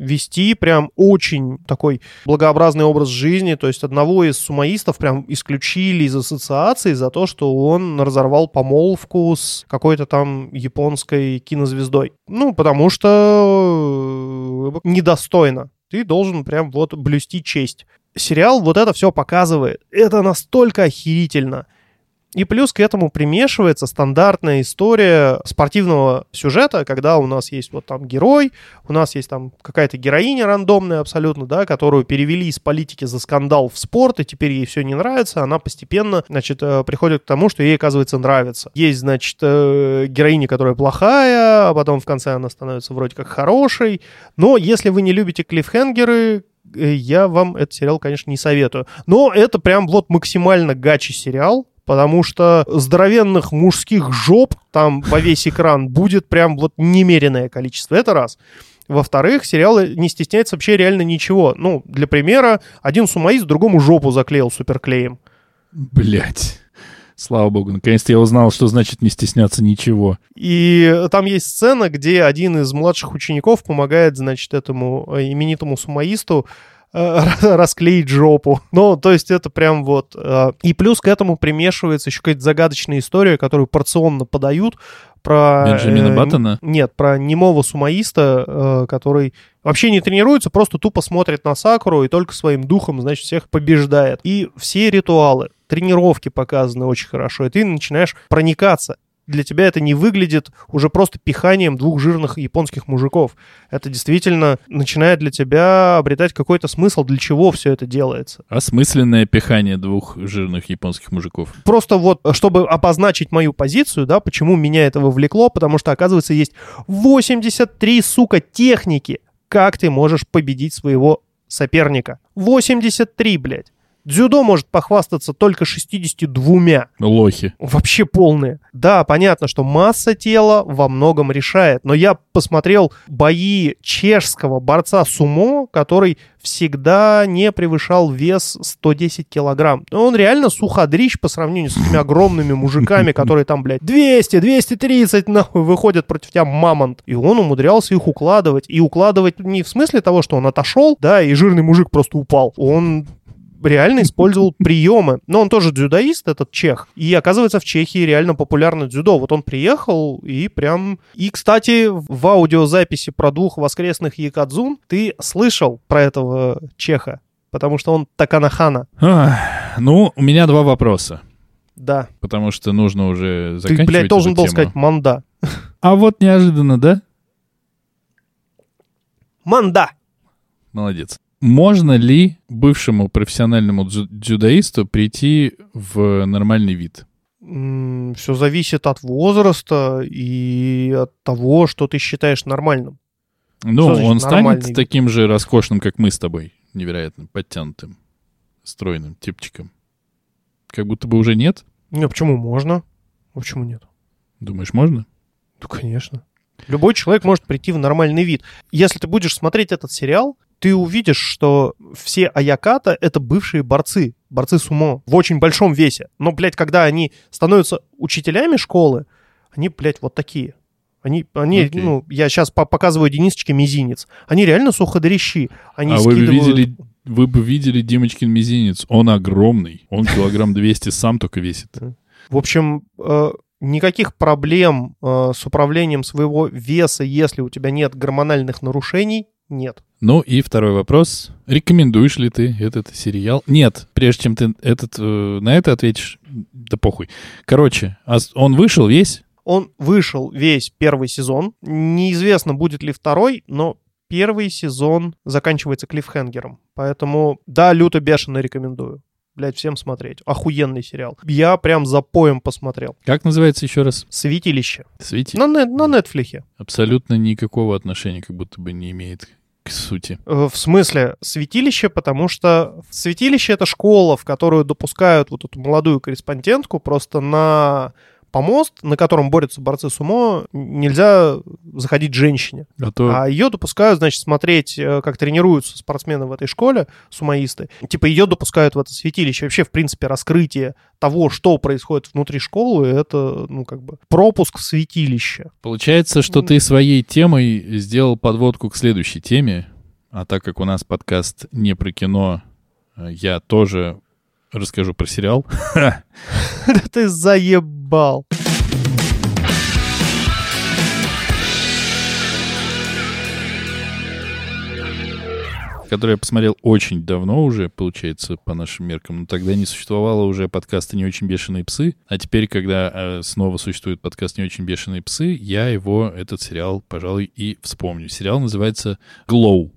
вести прям очень такой благообразный образ жизни. То есть одного из сумоистов прям исключили из ассоциации за то, что он разорвал помолвку с какой-то там японской кинозвездой. Ну, потому что э, недостойно. Ты должен прям вот блюсти честь. Сериал вот это все показывает. Это настолько охерительно. И плюс к этому примешивается стандартная история спортивного сюжета, когда у нас есть вот там герой, у нас есть там какая-то героиня рандомная абсолютно, да, которую перевели из политики за скандал в спорт, и теперь ей все не нравится, она постепенно, значит, э, приходит к тому, что ей, оказывается, нравится. Есть, значит, э, героиня, которая плохая, а потом в конце она становится вроде как хорошей, но если вы не любите клиффхенгеры, э, я вам этот сериал, конечно, не советую. Но это прям вот максимально гачи сериал, потому что здоровенных мужских жоп там во весь экран будет прям вот немеренное количество. Это раз. Во-вторых, сериал не стесняется вообще реально ничего. Ну, для примера, один сумоист другому жопу заклеил суперклеем. Блять. Слава богу, наконец-то я узнал, что значит не стесняться ничего. И там есть сцена, где один из младших учеников помогает, значит, этому э, именитому сумоисту (laughs) расклеить жопу. Ну, то есть это прям вот... э, И плюс к этому примешивается еще какая-то загадочная история, которую порционно подают про... Бенджамина э, Баттона? Нет, про немого сумоиста, э, который вообще не тренируется, просто тупо смотрит на Сакуру и только своим духом, значит, всех побеждает. И все ритуалы, тренировки показаны очень хорошо, и ты начинаешь проникаться для тебя это не выглядит уже просто пиханием двух жирных японских мужиков. Это действительно начинает для тебя обретать какой-то смысл, для чего все это делается. Осмысленное пихание двух жирных японских мужиков. Просто вот, чтобы обозначить мою позицию, да, почему меня это вовлекло, потому что, оказывается, есть 83, сука, техники, как ты можешь победить своего соперника. 83, блядь. Дзюдо может похвастаться только 62. Лохи. Вообще полные. Да, понятно, что масса тела во многом решает, но я посмотрел бои чешского борца сумо, который всегда не превышал вес 110 килограмм. Но он реально суходрищ по сравнению с этими (laughs) огромными мужиками, которые там, блядь, 200, 230, нахуй, выходят против тебя мамонт. И он умудрялся их укладывать. И укладывать не в смысле того, что он отошел, да, и жирный мужик просто упал. Он реально использовал (laughs) приемы. Но он тоже дзюдоист, этот чех. И оказывается, в Чехии реально популярно дзюдо. Вот он приехал и прям... И, кстати, в аудиозаписи про двух воскресных якадзун ты слышал про этого чеха. Потому что он Таканахана. Ах, ну, у меня два вопроса. Да. Потому что нужно уже Ты, заканчивать блядь, должен был сказать манда. (laughs) А вот неожиданно, да? Манда! Молодец. Можно ли бывшему профессиональному дзю- дзюдоисту прийти в нормальный вид? Все зависит от возраста и от того, что ты считаешь нормальным. Ну, он станет вид? таким же роскошным, как мы с тобой. Невероятно подтянутым, стройным типчиком. Как будто бы уже нет. Не, почему можно? А почему нет? Думаешь, можно? Ну, конечно. Любой человек может прийти в нормальный вид. Если ты будешь смотреть этот сериал, ты увидишь, что все Аяката — это бывшие борцы, борцы сумо в очень большом весе. Но, блядь, когда они становятся учителями школы, они, блядь, вот такие. Они, они Окей. ну, я сейчас показываю Денисочке мизинец. Они реально суходорищи. Они а вы скидывают... видели, вы бы видели Димочкин мизинец. Он огромный. Он килограмм 200 сам только весит. В общем, э, никаких проблем э, с управлением своего веса, если у тебя нет гормональных нарушений, нет. Ну и второй вопрос. Рекомендуешь ли ты этот сериал? Нет, прежде чем ты этот, э, на это ответишь, да похуй. Короче, а он вышел весь? Он вышел весь первый сезон. Неизвестно, будет ли второй, но первый сезон заканчивается клиффхенгером. Поэтому, да, люто бешено рекомендую. Блять, всем смотреть. Охуенный сериал. Я прям за поем посмотрел. Как называется еще раз? Святилище. Свети? На, нет- на Нетфлихе. Абсолютно никакого отношения как будто бы не имеет к сути. Э, В смысле святилище, потому что святилище это школа, в которую допускают вот эту молодую корреспондентку просто на помост, на котором борются борцы с умо, нельзя заходить женщине. А то А ее допускают, значит, смотреть, э, как тренируются спортсмены в этой школе, сумоисты. Типа ее допускают в это святилище. Вообще, в принципе, раскрытие того, что происходит внутри школы, это, ну, как бы, пропуск в святилище. Получается, что ты своей темой сделал подводку к следующей теме, а так как у нас подкаст не про кино, э, я тоже расскажу про сериал. (laughs) Да ты заебал. который я посмотрел очень давно уже, получается, по нашим меркам. Но тогда не существовало уже подкаста «Не очень бешеные псы». А теперь, когда э, снова существует подкаст «Не очень бешеные псы», я его, этот сериал, пожалуй, и вспомню. Сериал называется «Glow».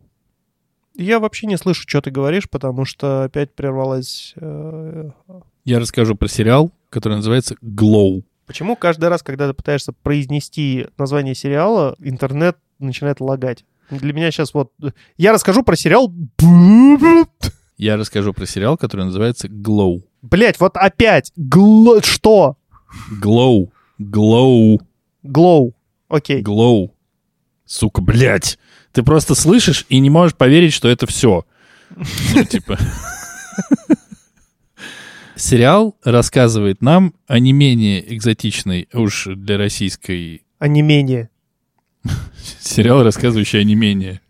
Я вообще не слышу, что ты говоришь, потому что опять прервалась... э, Я расскажу про сериал, который называется «Glow». Почему каждый раз, когда ты пытаешься произнести название сериала, интернет начинает лагать? Для меня сейчас вот... Я расскажу про сериал... Я расскажу про сериал, который называется «Glow». Блять, вот опять. Гло... Что? «Glow». «Glow». Глоу. Окей. «Glow». Сука, блядь. Ты просто слышишь и не можешь поверить, что это все. Ну, типа... Сериал рассказывает нам о не менее экзотичной, уж для российской... А не менее. Сериал, рассказывающий о не менее.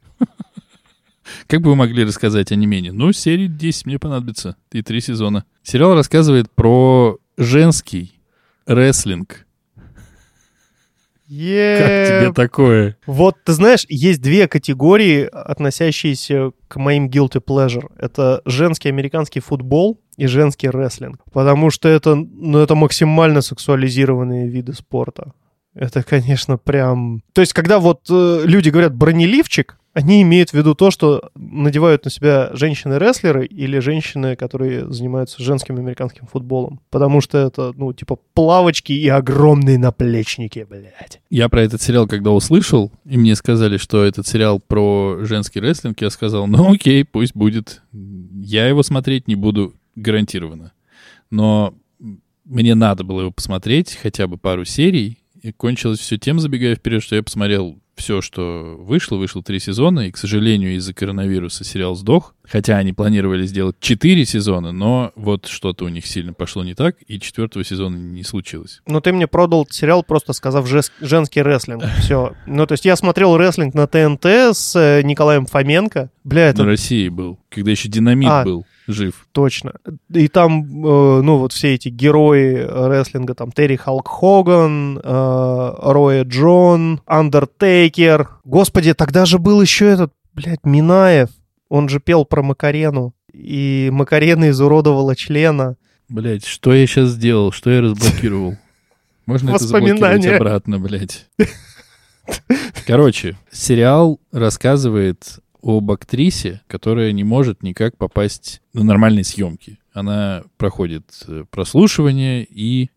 Как бы вы могли рассказать о не менее? Ну, серии 10 мне понадобится. И три сезона. Сериал рассказывает про женский рестлинг. Как тебе Е- такое? Вот, ты знаешь, есть две категории, относящиеся к моим guilty pleasure. Это женский американский футбол и женский рестлинг. Потому что это, ну, это максимально сексуализированные виды спорта. Это, конечно, прям... То есть, когда вот э, люди говорят «бронеливчик», они имеют в виду то, что надевают на себя женщины-рестлеры или женщины, которые занимаются женским американским футболом. Потому что это, ну, типа, плавочки и огромные наплечники, блядь. Я про этот сериал, когда услышал, и мне сказали, что этот сериал про женский рестлинг, я сказал, ну окей, пусть будет. Я его смотреть не буду гарантированно. Но мне надо было его посмотреть, хотя бы пару серий, и кончилось все тем, забегая вперед, что я посмотрел все, что вышло. Вышло три сезона, и, к сожалению, из-за коронавируса сериал сдох. Хотя они планировали сделать четыре сезона, но вот что-то у них сильно пошло не так, и четвертого сезона не случилось. Ну, ты мне продал сериал, просто сказав женский рестлинг. (laughs) Все. Ну, то есть я смотрел рестлинг на ТНТ с э, Николаем Фоменко. Бля, это На России был, когда еще динамит А. был жив. точно. И там, э, ну, вот все эти герои рестлинга, там Терри Халк Хоган, э, Роя Джон, Андертейкер. Господи, тогда же был еще этот, блядь, Минаев. Он же пел про Макарену. И Макарена изуродовала члена. Блять, что я сейчас сделал? Что я разблокировал? (laughs) Можно это заблокировать обратно, блядь. Короче, сериал рассказывает об актрисе, которая не может никак попасть на нормальные съемки. Она проходит э, прослушивание и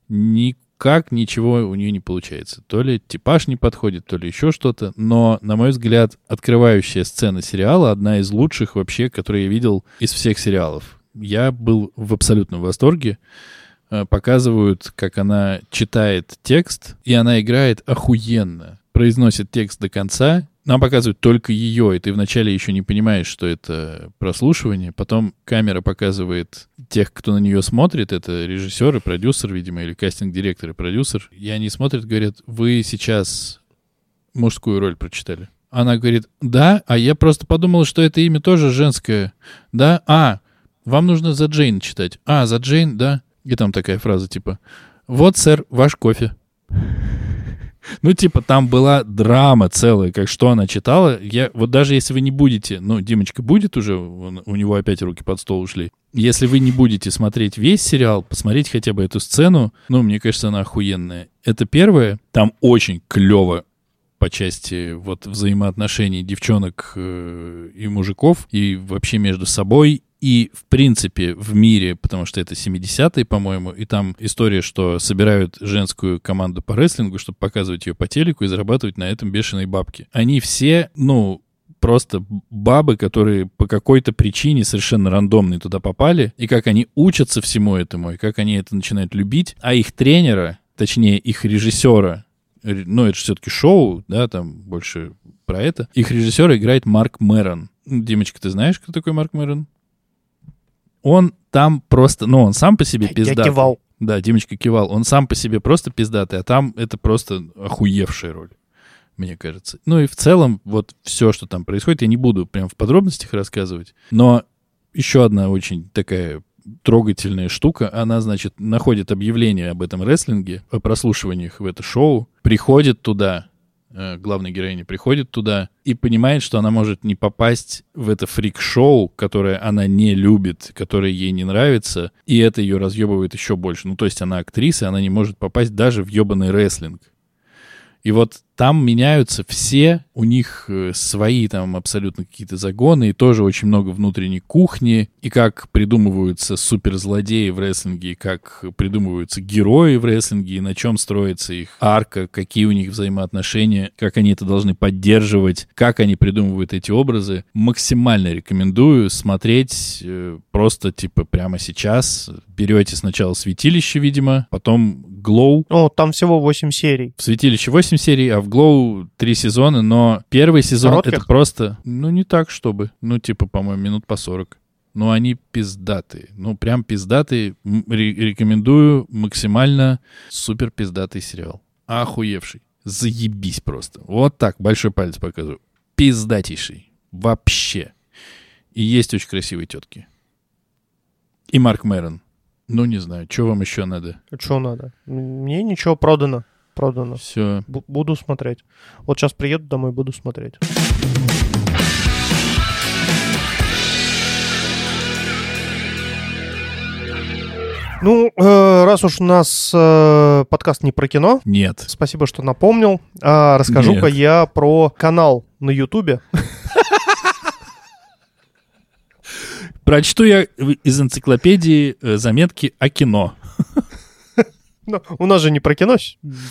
никак ничего у нее не получается. То ли типаж не подходит, то ли еще что-то. Но, на мой взгляд, открывающая сцена сериала одна из лучших вообще, которые я видел из всех сериалов. Я был в абсолютном восторге. Э, Показывают, как она читает текст, и она играет охуенно. Произносит текст до конца. Нам показывают только ее, и ты вначале еще не понимаешь, что это прослушивание. Потом камера показывает тех, кто на нее смотрит. Это режиссер и продюсер, видимо, или кастинг-директор и продюсер. И они смотрят, говорят, вы сейчас мужскую роль прочитали. Она говорит, да, а я просто подумала, что это имя тоже женское. Да, а, вам нужно за Джейн читать. А, за Джейн, да. И там такая фраза типа, вот, сэр, ваш кофе. Ну, типа, там была драма целая, как что она читала. Я, вот даже если вы не будете, ну, Димочка будет уже, он- у него опять руки под стол ушли. Если вы не будете смотреть весь сериал, посмотреть хотя бы эту сцену, ну, мне кажется, она охуенная. Это первое. Там очень клево по части вот взаимоотношений девчонок э, и мужиков, и вообще между собой. И, в принципе, в мире, потому что это 70-е, по-моему, и там история, что собирают женскую команду по рестлингу, чтобы показывать ее по телеку и зарабатывать на этом бешеные бабки. Они все, ну, просто бабы, которые по какой-то причине совершенно рандомной туда попали, и как они учатся всему этому, и как они это начинают любить, а их тренера, точнее, их режиссера, ре- ну, это же все-таки шоу, да, там больше про это, их режиссера играет Марк Мэрон. Димочка, ты знаешь, кто такой Марк Мэрон? Он там просто, ну, он сам по себе Я пиздатый. кивал. Да, Димочка кивал. Он сам по себе просто пиздатый, а там это просто охуевшая роль, мне кажется. Ну и в целом, вот все, что там происходит, я не буду прям в подробностях рассказывать. Но еще одна очень такая трогательная штука. Она, значит, находит объявление об этом рестлинге, о прослушиваниях в это шоу, приходит туда, э, главная героиня приходит туда и понимает, что она может не попасть в это фрик-шоу, которое она не любит, которое ей не нравится, и это ее разъебывает еще больше. Ну, то есть она актриса, она не может попасть даже в ебаный рестлинг. И вот там меняются все, у них э, свои там абсолютно какие-то загоны, и тоже очень много внутренней кухни, и как придумываются суперзлодеи в рестлинге, и как придумываются герои в рестлинге, и на чем строится их арка, какие у них взаимоотношения, как они это должны поддерживать, как они придумывают эти образы. Максимально рекомендую смотреть э, просто типа прямо сейчас. Берете сначала святилище, видимо, потом Glow, Ну, там всего 8 серий. в «Святилище» 8 серий, а в «Глоу» 3 сезона, но первый сезон Коротких? это просто, ну, не так, чтобы, ну, типа, по-моему, минут по 40. Но они пиздатые, ну, прям пиздатые. Рекомендую максимально супер пиздатый сериал. Охуевший. Заебись просто. Вот так, большой палец показываю. Пиздатейший. Вообще. И есть очень красивые тетки. И Марк Мэрон. Ну, не знаю, что вам еще надо? Что надо? Мне ничего продано. Продано. Все. Бу- буду смотреть. Вот сейчас приеду домой, буду смотреть. Ну, э, раз уж у нас э, подкаст не про кино, Нет. спасибо, что напомнил. А, расскажу-ка Нет. я про канал на Ютубе. (laughs) Прочту я из энциклопедии э, заметки о кино. Ну, у нас же не про кино.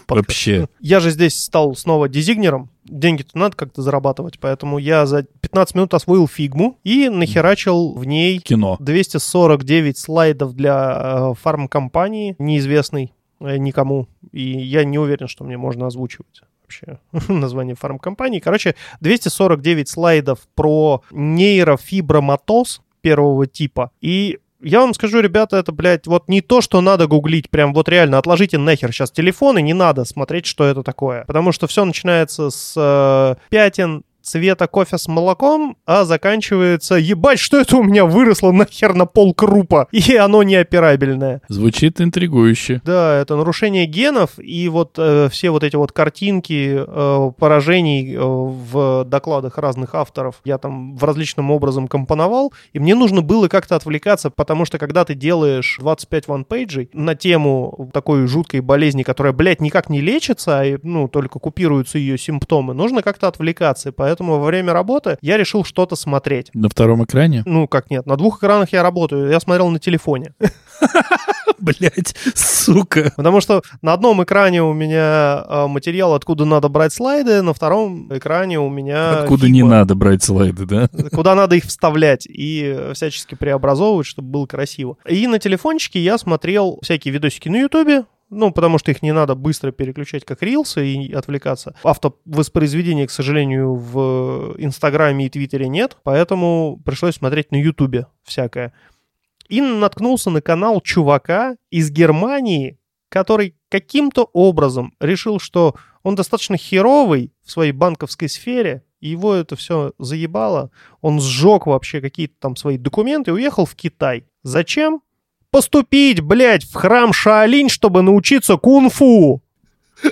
Вообще. Я же здесь стал снова дизигнером. Деньги-то надо как-то зарабатывать, поэтому я за 15 минут освоил фигму и нахерачил в ней Кино. 249 слайдов для э, фармкомпании, неизвестной э, никому. И я не уверен, что мне можно озвучивать вообще (laughs) название фармкомпании. Короче, 249 слайдов про нейрофиброматоз первого типа. И я вам скажу, ребята, это, блядь, вот не то, что надо гуглить, прям вот реально, отложите нахер сейчас телефон, и не надо смотреть, что это такое. Потому что все начинается с э, пятен цвета кофе с молоком, а заканчивается «Ебать, что это у меня выросло нахер на пол крупа?» И оно неоперабельное. Звучит интригующе. Да, это нарушение генов, и вот э, все вот эти вот картинки э, поражений э, в докладах разных авторов я там в различном образом компоновал, и мне нужно было как-то отвлекаться, потому что когда ты делаешь 25 ванпейджей на тему такой жуткой болезни, которая, блядь, никак не лечится, а, ну, только купируются ее симптомы, нужно как-то отвлекаться, и поэтому во время работы я решил что-то смотреть. На втором экране? Ну, как нет, на двух экранах я работаю, я смотрел на телефоне. (laughs) Блять, сука. Потому что на одном экране у меня э, материал, откуда надо брать слайды, на втором экране у меня... Откуда не надо брать слайды, да? Куда надо их вставлять и всячески преобразовывать, чтобы было красиво. И на телефончике я смотрел всякие видосики на Ютубе, ну, потому что их не надо быстро переключать как рилсы и отвлекаться. Автовоспроизведения, к сожалению, в Инстаграме и Твиттере нет, поэтому пришлось смотреть на Ютубе всякое. И наткнулся на канал чувака из Германии, который каким-то образом решил, что он достаточно херовый в своей банковской сфере, его это все заебало. Он сжег вообще какие-то там свои документы и уехал в Китай. Зачем? Поступить, блядь, в храм Шаолинь, чтобы научиться кунг-фу. (laughs)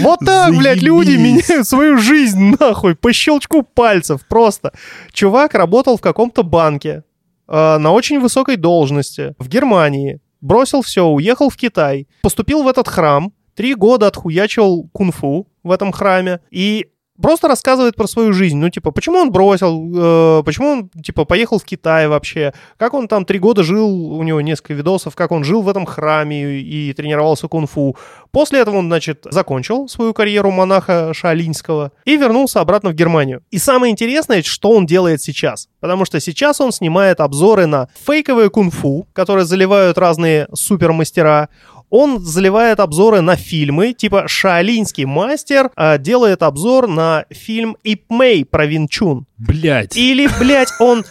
Вот так, блядь, люди Заебись. меняют свою жизнь нахуй по щелчку пальцев просто. Чувак работал в каком-то банке э, на очень высокой должности в Германии. Бросил все, уехал в Китай. Поступил в этот храм. Три года отхуячил кунг-фу в этом храме. И просто рассказывает про свою жизнь. Ну, типа, почему он бросил, э, почему он, типа, поехал в Китай вообще, как он там три года жил, у него несколько видосов, как он жил в этом храме и тренировался кунг-фу. После этого он, значит, закончил свою карьеру монаха шаолиньского и вернулся обратно в Германию. И самое интересное, что он делает сейчас. Потому что сейчас он снимает обзоры на фейковые кунг-фу, которые заливают разные супермастера он заливает обзоры на фильмы, типа «Шаолиньский мастер» э, делает обзор на фильм «Ип Мэй» про Винчун. Блять. Или, блядь, он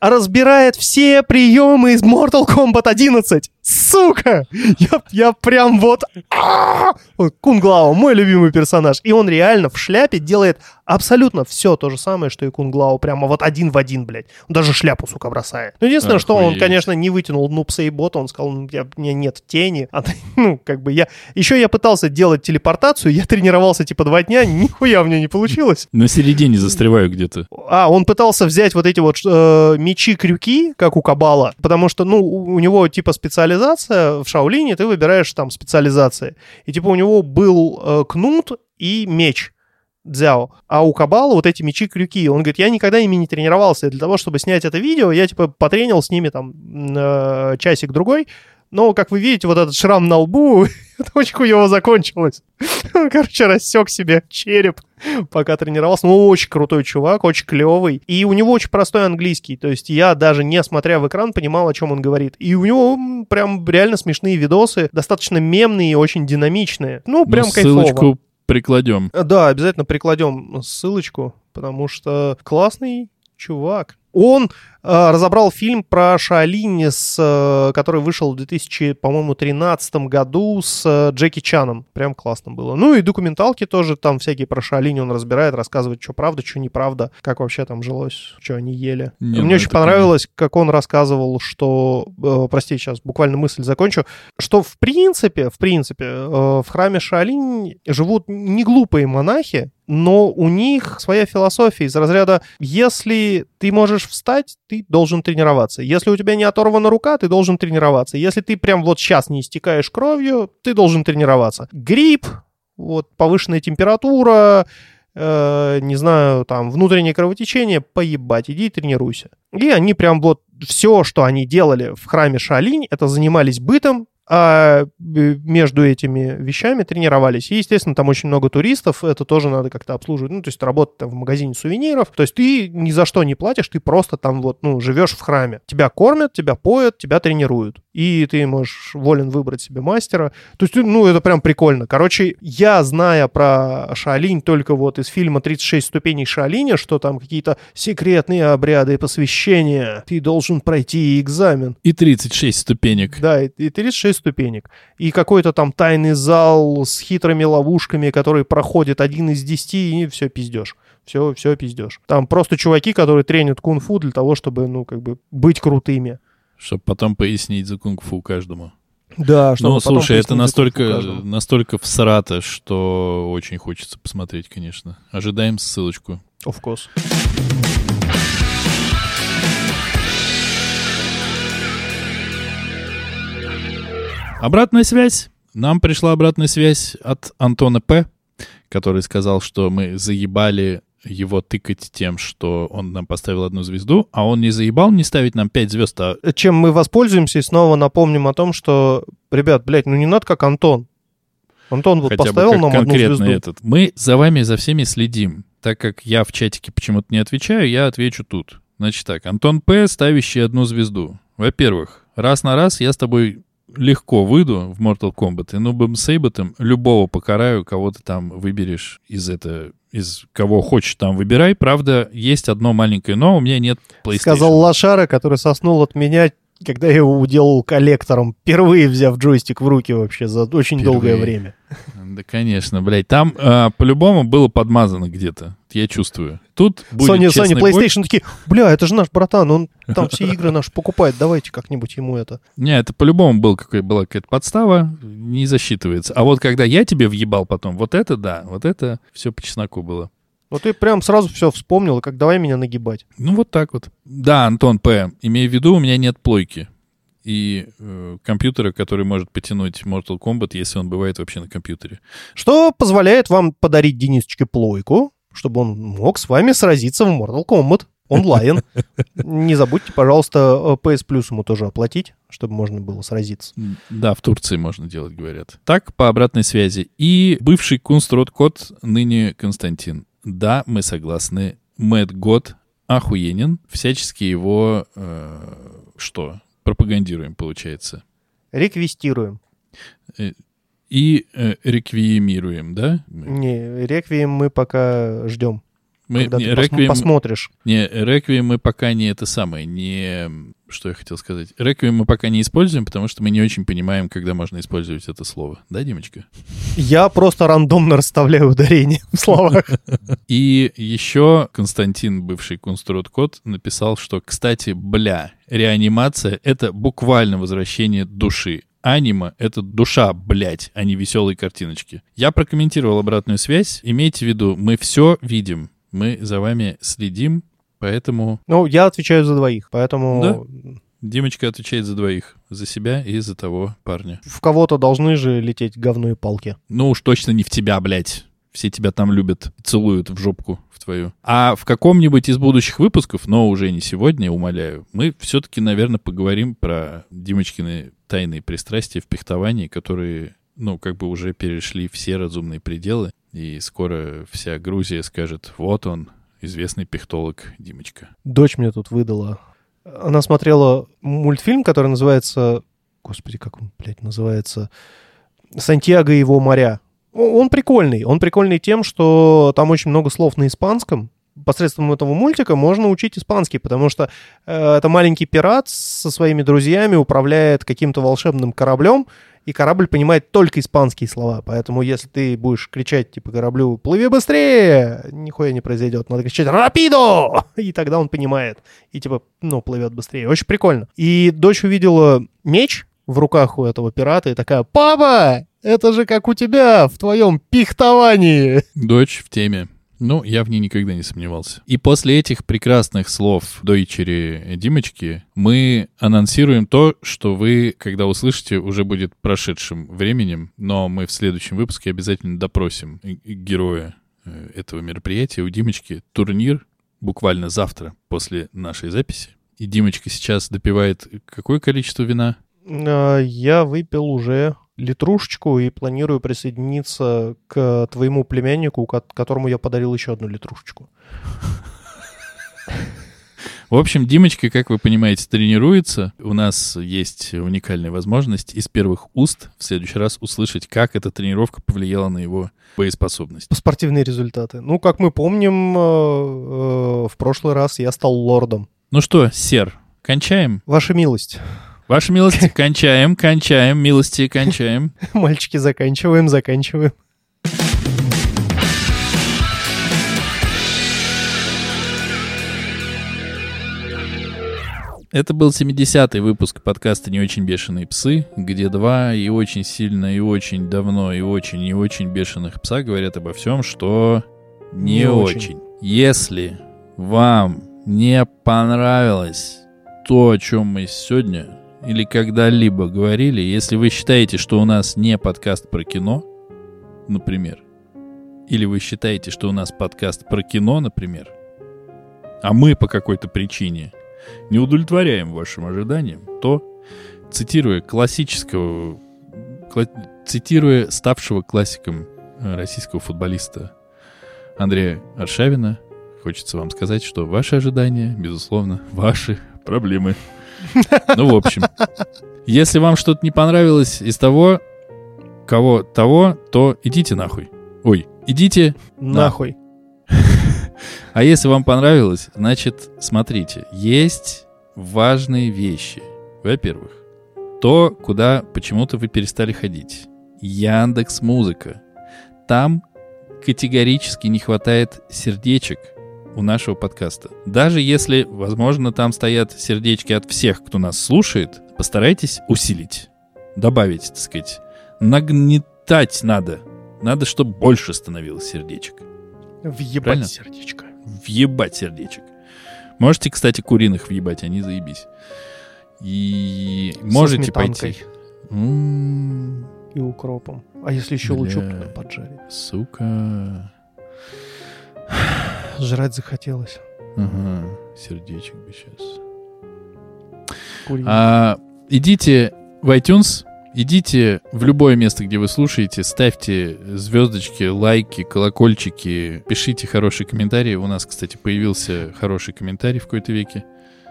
разбирает все приемы из Mortal Kombat 11. Сука! Я, я прям вот... А! Кунглао, мой любимый персонаж. И он реально в шляпе делает абсолютно все то же самое, что и Кунглао. Прямо вот один в один, блядь. Он даже шляпу, сука, бросает. Ну, единственное, что он, конечно, не вытянул нупса и бота. Он сказал, ну, я, у меня нет тени. А, (laughs) ну, как бы я... Еще я пытался делать телепортацию. Я тренировался типа два дня. Нихуя у меня не получилось. На середине застреваю где-то. А, он пытался взять вот эти вот э, мечи-крюки, как у Кабала. Потому что, ну, у него типа специализация в Шаолине. Ты выбираешь там специализации. И типа у него был э, кнут и меч дзяо. А у Кабала вот эти мечи-крюки. Он говорит, я никогда ими не тренировался. Для того, чтобы снять это видео, я типа потренил с ними там э, часик-другой. Но, как вы видите, вот этот шрам на лбу, (laughs) это очень хуево закончилось. (laughs) Он, короче, рассек себе череп, пока тренировался. Ну, очень крутой чувак, очень клевый. И у него очень простой английский. То есть я даже не смотря в экран понимал, о чем он говорит. И у него прям реально смешные видосы, достаточно мемные и очень динамичные. Ну, прям ну, кайфово. Ссылочку прикладем. Да, обязательно прикладем ссылочку, потому что классный чувак. Он э, разобрал фильм про Шаолинь, с, э, который вышел в 2000, по-моему, 13 году с э, Джеки Чаном. Прям классно было. Ну и документалки тоже там всякие про Шаолинь он разбирает, рассказывает, что правда, что неправда, как вообще там жилось, что они ели. Не, Мне ну очень понравилось, как он рассказывал, что, э, прости, сейчас буквально мысль закончу, что в принципе, в принципе, э, в храме Шаолинь живут не глупые монахи, но у них своя философия из разряда, если ты можешь встать, ты должен тренироваться. Если у тебя не оторвана рука, ты должен тренироваться. Если ты прям вот сейчас не истекаешь кровью, ты должен тренироваться. Грипп, вот повышенная температура, э, не знаю, там, внутреннее кровотечение, поебать, иди тренируйся. И они прям вот все, что они делали в храме Шалинь, это занимались бытом, а между этими вещами тренировались. И, естественно, там очень много туристов, это тоже надо как-то обслуживать. Ну, то есть работать там в магазине сувениров. То есть ты ни за что не платишь, ты просто там вот, ну, живешь в храме. Тебя кормят, тебя поят, тебя тренируют. И ты можешь волен выбрать себе мастера. То есть, ну, это прям прикольно. Короче, я, зная про Шаолинь только вот из фильма «36 ступеней Шаолиня», что там какие-то секретные обряды и посвящения, ты должен пройти экзамен. И 36 ступенек. Да, и 36 ступенек. И какой-то там тайный зал с хитрыми ловушками, который проходит один из десяти, и все пиздешь. Все, все пиздешь. Там просто чуваки, которые тренят кунг-фу для того, чтобы, ну, как бы быть крутыми. Чтобы потом пояснить за кунг-фу каждому. Да, что. Ну, слушай, это настолько, настолько всрато, что очень хочется посмотреть, конечно. Ожидаем ссылочку. Of course. Обратная связь. Нам пришла обратная связь от Антона П., который сказал, что мы заебали его тыкать тем, что он нам поставил одну звезду, а он не заебал не ставить нам пять звезд. А... Чем мы воспользуемся и снова напомним о том, что, ребят, блядь, ну не надо как Антон. Антон вот Хотя поставил нам одну звезду. Этот. Мы за вами, за всеми следим. Так как я в чатике почему-то не отвечаю, я отвечу тут. Значит так, Антон П., ставящий одну звезду. Во-первых, раз на раз я с тобой легко выйду в Mortal Kombat, и нубом Сейботом любого покараю, кого ты там выберешь из этого, из кого хочешь там выбирай. Правда, есть одно маленькое но, у меня нет PlayStation. Сказал Лошара, который соснул от меня, когда я его уделал коллектором, впервые взяв джойстик в руки вообще за очень впервые. долгое время. (laughs) Да, конечно, блядь. Там э, по-любому было подмазано где-то. Я чувствую. Тут будет Sony, Sony PlayStation бой. такие, бля, это же наш братан, он там все игры наши покупает, давайте как-нибудь ему это. Не, это по-любому был, какая, была какая-то подстава, не засчитывается. А вот когда я тебе въебал потом, вот это да, вот это все по чесноку было. Вот ты прям сразу все вспомнил, как давай меня нагибать. Ну вот так вот. Да, Антон П., имею в виду, у меня нет плойки и э, компьютера, который может потянуть Mortal Kombat, если он бывает вообще на компьютере. Что позволяет вам подарить Денисочке плойку, чтобы он мог с вами сразиться в Mortal Kombat онлайн. (laughs) Не забудьте, пожалуйста, PS Plus ему тоже оплатить, чтобы можно было сразиться. Да, в Турции можно делать, говорят. Так, по обратной связи. И бывший Кунстрот Кот, ныне Константин. Да, мы согласны. Мэтт Год охуенен. Всячески его... э, что? Пропагандируем, получается. Реквестируем. И э, реквиемируем, да? Не, реквием мы пока ждем. Мы, когда не, ты реквием, посмотришь. не, реквием мы пока не это самое, не... Что я хотел сказать? Реквием мы пока не используем, потому что мы не очень понимаем, когда можно использовать это слово. Да, Димочка? Я просто рандомно расставляю ударение в словах. (laughs) И еще Константин, бывший Кунстрот Кот, написал, что, кстати, бля, реанимация — это буквально возвращение души. Анима — это душа, блядь, а не веселые картиночки. Я прокомментировал обратную связь. Имейте в виду, мы все видим, мы за вами следим, поэтому Ну, я отвечаю за двоих, поэтому Димочка отвечает за двоих. За себя и за того парня. в кого-то должны же лететь говно и палки. Ну уж точно не в тебя, блядь. Все тебя там любят, целуют в жопку в твою. А в каком-нибудь из будущих выпусков, но уже не сегодня, умоляю, мы все-таки, наверное, поговорим про Димочкины тайные пристрастия в пихтовании, которые, ну, как бы уже перешли все разумные пределы. И скоро вся Грузия скажет, вот он, известный пихтолог Димочка. Дочь мне тут выдала. Она смотрела мультфильм, который называется... Господи, как он, блядь, называется? «Сантьяго и его моря». Он прикольный. Он прикольный тем, что там очень много слов на испанском. Посредством этого мультика можно учить испанский, потому что э, это маленький пират со своими друзьями управляет каким-то волшебным кораблем, и корабль понимает только испанские слова. Поэтому если ты будешь кричать типа кораблю «Плыви быстрее!», нихуя не произойдет. Надо кричать «Рапидо!» (laughs) И тогда он понимает. И типа, ну, плывет быстрее. Очень прикольно. И дочь увидела меч в руках у этого пирата и такая «Папа, это же как у тебя в твоем пихтовании!» Дочь в теме. Ну, я в ней никогда не сомневался. И после этих прекрасных слов дочери Димочки мы анонсируем то, что вы, когда услышите, уже будет прошедшим временем, но мы в следующем выпуске обязательно допросим героя э, этого мероприятия. У Димочки турнир буквально завтра после нашей записи. И Димочка сейчас допивает какое количество вина? А, Я выпил уже литрушечку и планирую присоединиться к твоему племяннику, ко- которому я подарил еще одну литрушечку. В общем, Димочка, как вы понимаете, тренируется. У нас есть уникальная возможность из первых уст в следующий раз услышать, как эта тренировка повлияла на его боеспособность. Спортивные результаты. Ну, как мы помним, э, э, в прошлый раз я стал лордом. Ну что, сер, кончаем? Ваша милость. Ваша милость, (laughs) кончаем, кончаем, милости, кончаем. Мальчики, заканчиваем, заканчиваем. Это был 70-й выпуск подкаста «Не очень бешеные псы», где два и очень сильно, и очень давно, и очень, и очень бешеных пса говорят обо всем, что не, Не очень. очень. Если вам не понравилось то, о чем мы сегодня или когда-либо говорили, если вы считаете, что у нас не подкаст про кино, например, или вы считаете, что у нас подкаст про кино, например, а мы по какой-то причине не удовлетворяем вашим ожиданиям, то, цитируя классического, кла- цитируя ставшего классиком э, российского футболиста Андрея Аршавина, хочется вам сказать, что ваши ожидания, безусловно, ваши проблемы. Ну, в общем, если вам что-то не понравилось из того, кого того, то идите нахуй. Ой, идите Нахуй. (laughs) а если вам понравилось, значит, смотрите, есть важные вещи. Во-первых, то, куда почему-то вы перестали ходить. Яндекс Музыка. Там категорически не хватает сердечек у нашего подкаста. Даже если, возможно, там стоят сердечки от всех, кто нас слушает, постарайтесь усилить, добавить, так сказать, нагнетать надо. Надо, чтобы больше становилось сердечек. Въебать Правильно? сердечко. Въебать сердечек. Можете, кстати, куриных въебать, они заебись. И можете сметанкой. пойти. М, И укропом. А если еще Бля. лучок поджарить? Сука. Жрать захотелось. Ага, сердечек бы сейчас. Курить. А, идите в iTunes, идите в любое место, где вы слушаете, ставьте звездочки, лайки, колокольчики, пишите хорошие комментарии. У нас, кстати, появился хороший комментарий в какой-то веке.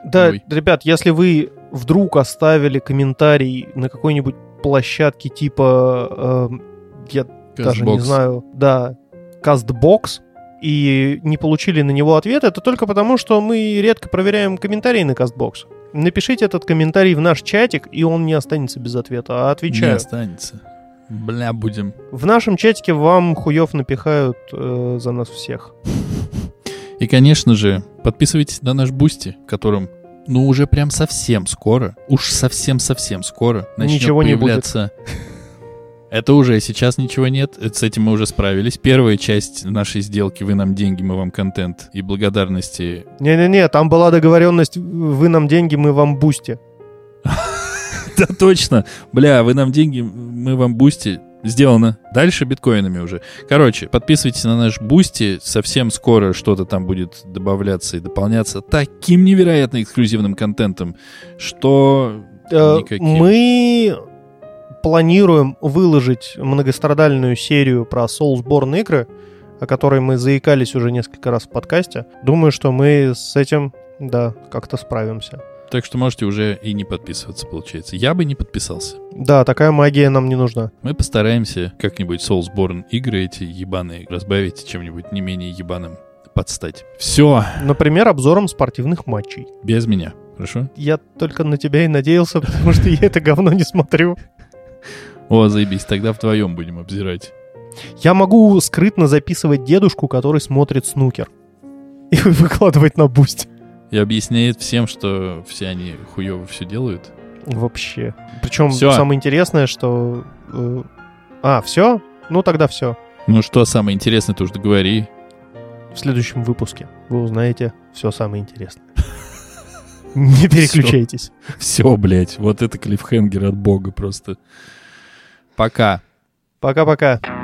Да, Ой. ребят, если вы вдруг оставили комментарий на какой-нибудь площадке типа, эм, я даже не Castbox. знаю, да, Castbox, и не получили на него ответ, это только потому, что мы редко проверяем комментарии на Castbox. Напишите этот комментарий в наш чатик, и он не останется без ответа, а Не отвечаю. останется. Бля, будем. В нашем чатике вам хуев напихают э, за нас всех. И, конечно же, подписывайтесь на наш Boosty, в котором, ну, уже прям совсем скоро, уж совсем-совсем скоро начнет Ничего не будет. Это уже сейчас ничего нет, с этим мы уже справились. Первая часть нашей сделки «Вы нам деньги, мы вам контент» и благодарности Не-не-не, там была договоренность, вы нам деньги, мы вам бусти. (laughs) Да точно. Бля, вы нам деньги, мы вам Boosty. Сделано. Дальше биткоинами уже. Короче, подписывайтесь на наш Boosty. Совсем скоро что-то там будет добавляться и дополняться таким невероятно эксклюзивным контентом, что Э, никаким. Мы планируем выложить многострадальную серию про Soulsborne игры, о которой мы заикались уже несколько раз в подкасте. Думаю, что мы с этим, да, как-то справимся. Так что можете уже и не подписываться, получается. Я бы не подписался. Да, такая магия нам не нужна. Мы постараемся как-нибудь Soulsborne игры эти ебаные разбавить чем-нибудь не менее ебаным подстать. Все, Например, обзором спортивных матчей. без меня. Хорошо? Я только на тебя и надеялся, (laughs) потому что я это говно не смотрю. (laughs) О, заебись, тогда вдвоем будем обзирать. Я могу скрытно записывать дедушку, который смотрит снукер. (laughs) И выкладывать на Boosty. И объясняет всем, что все они хуево все делают. Вообще. Причем Всё. самое интересное, что... э, А, все? Ну тогда все. Ну что самое интересное, ты уж договори. В следующем выпуске вы узнаете все самое интересное. Не переключайтесь. Все, блядь, вот это клиффхенгер от бога просто. Пока. Пока-пока.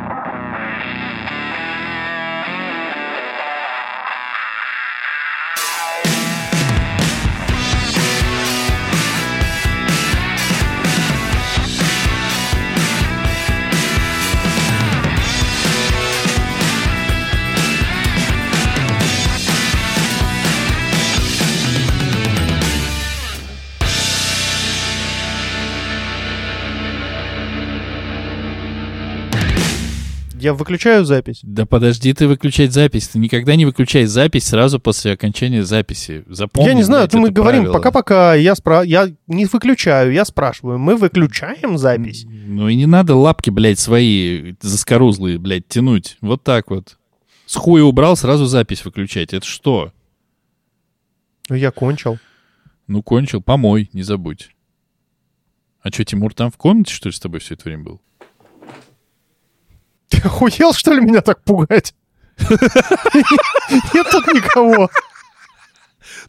Я выключаю запись. Да подожди ты выключать запись. Ты никогда не выключай запись сразу после окончания записи. Запомни, я не знаю, ты мы это говорим пока-пока, я, спра... я не выключаю, я спрашиваю, мы выключаем запись? Ну и не надо лапки, блядь, свои заскорузлые, блядь, тянуть. Вот так вот. С хуя убрал, сразу запись выключать. Это что? Ну, я кончил. Ну, кончил. Помой, не забудь. А что, Тимур там в комнате, что ли, с тобой все это время был? Ты охуел, что ли, меня так пугать? Нет тут никого.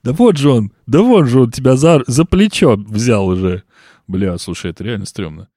Да вот же он, да вот же он тебя за, за плечо взял уже. Бля, слушай, это реально стрёмно.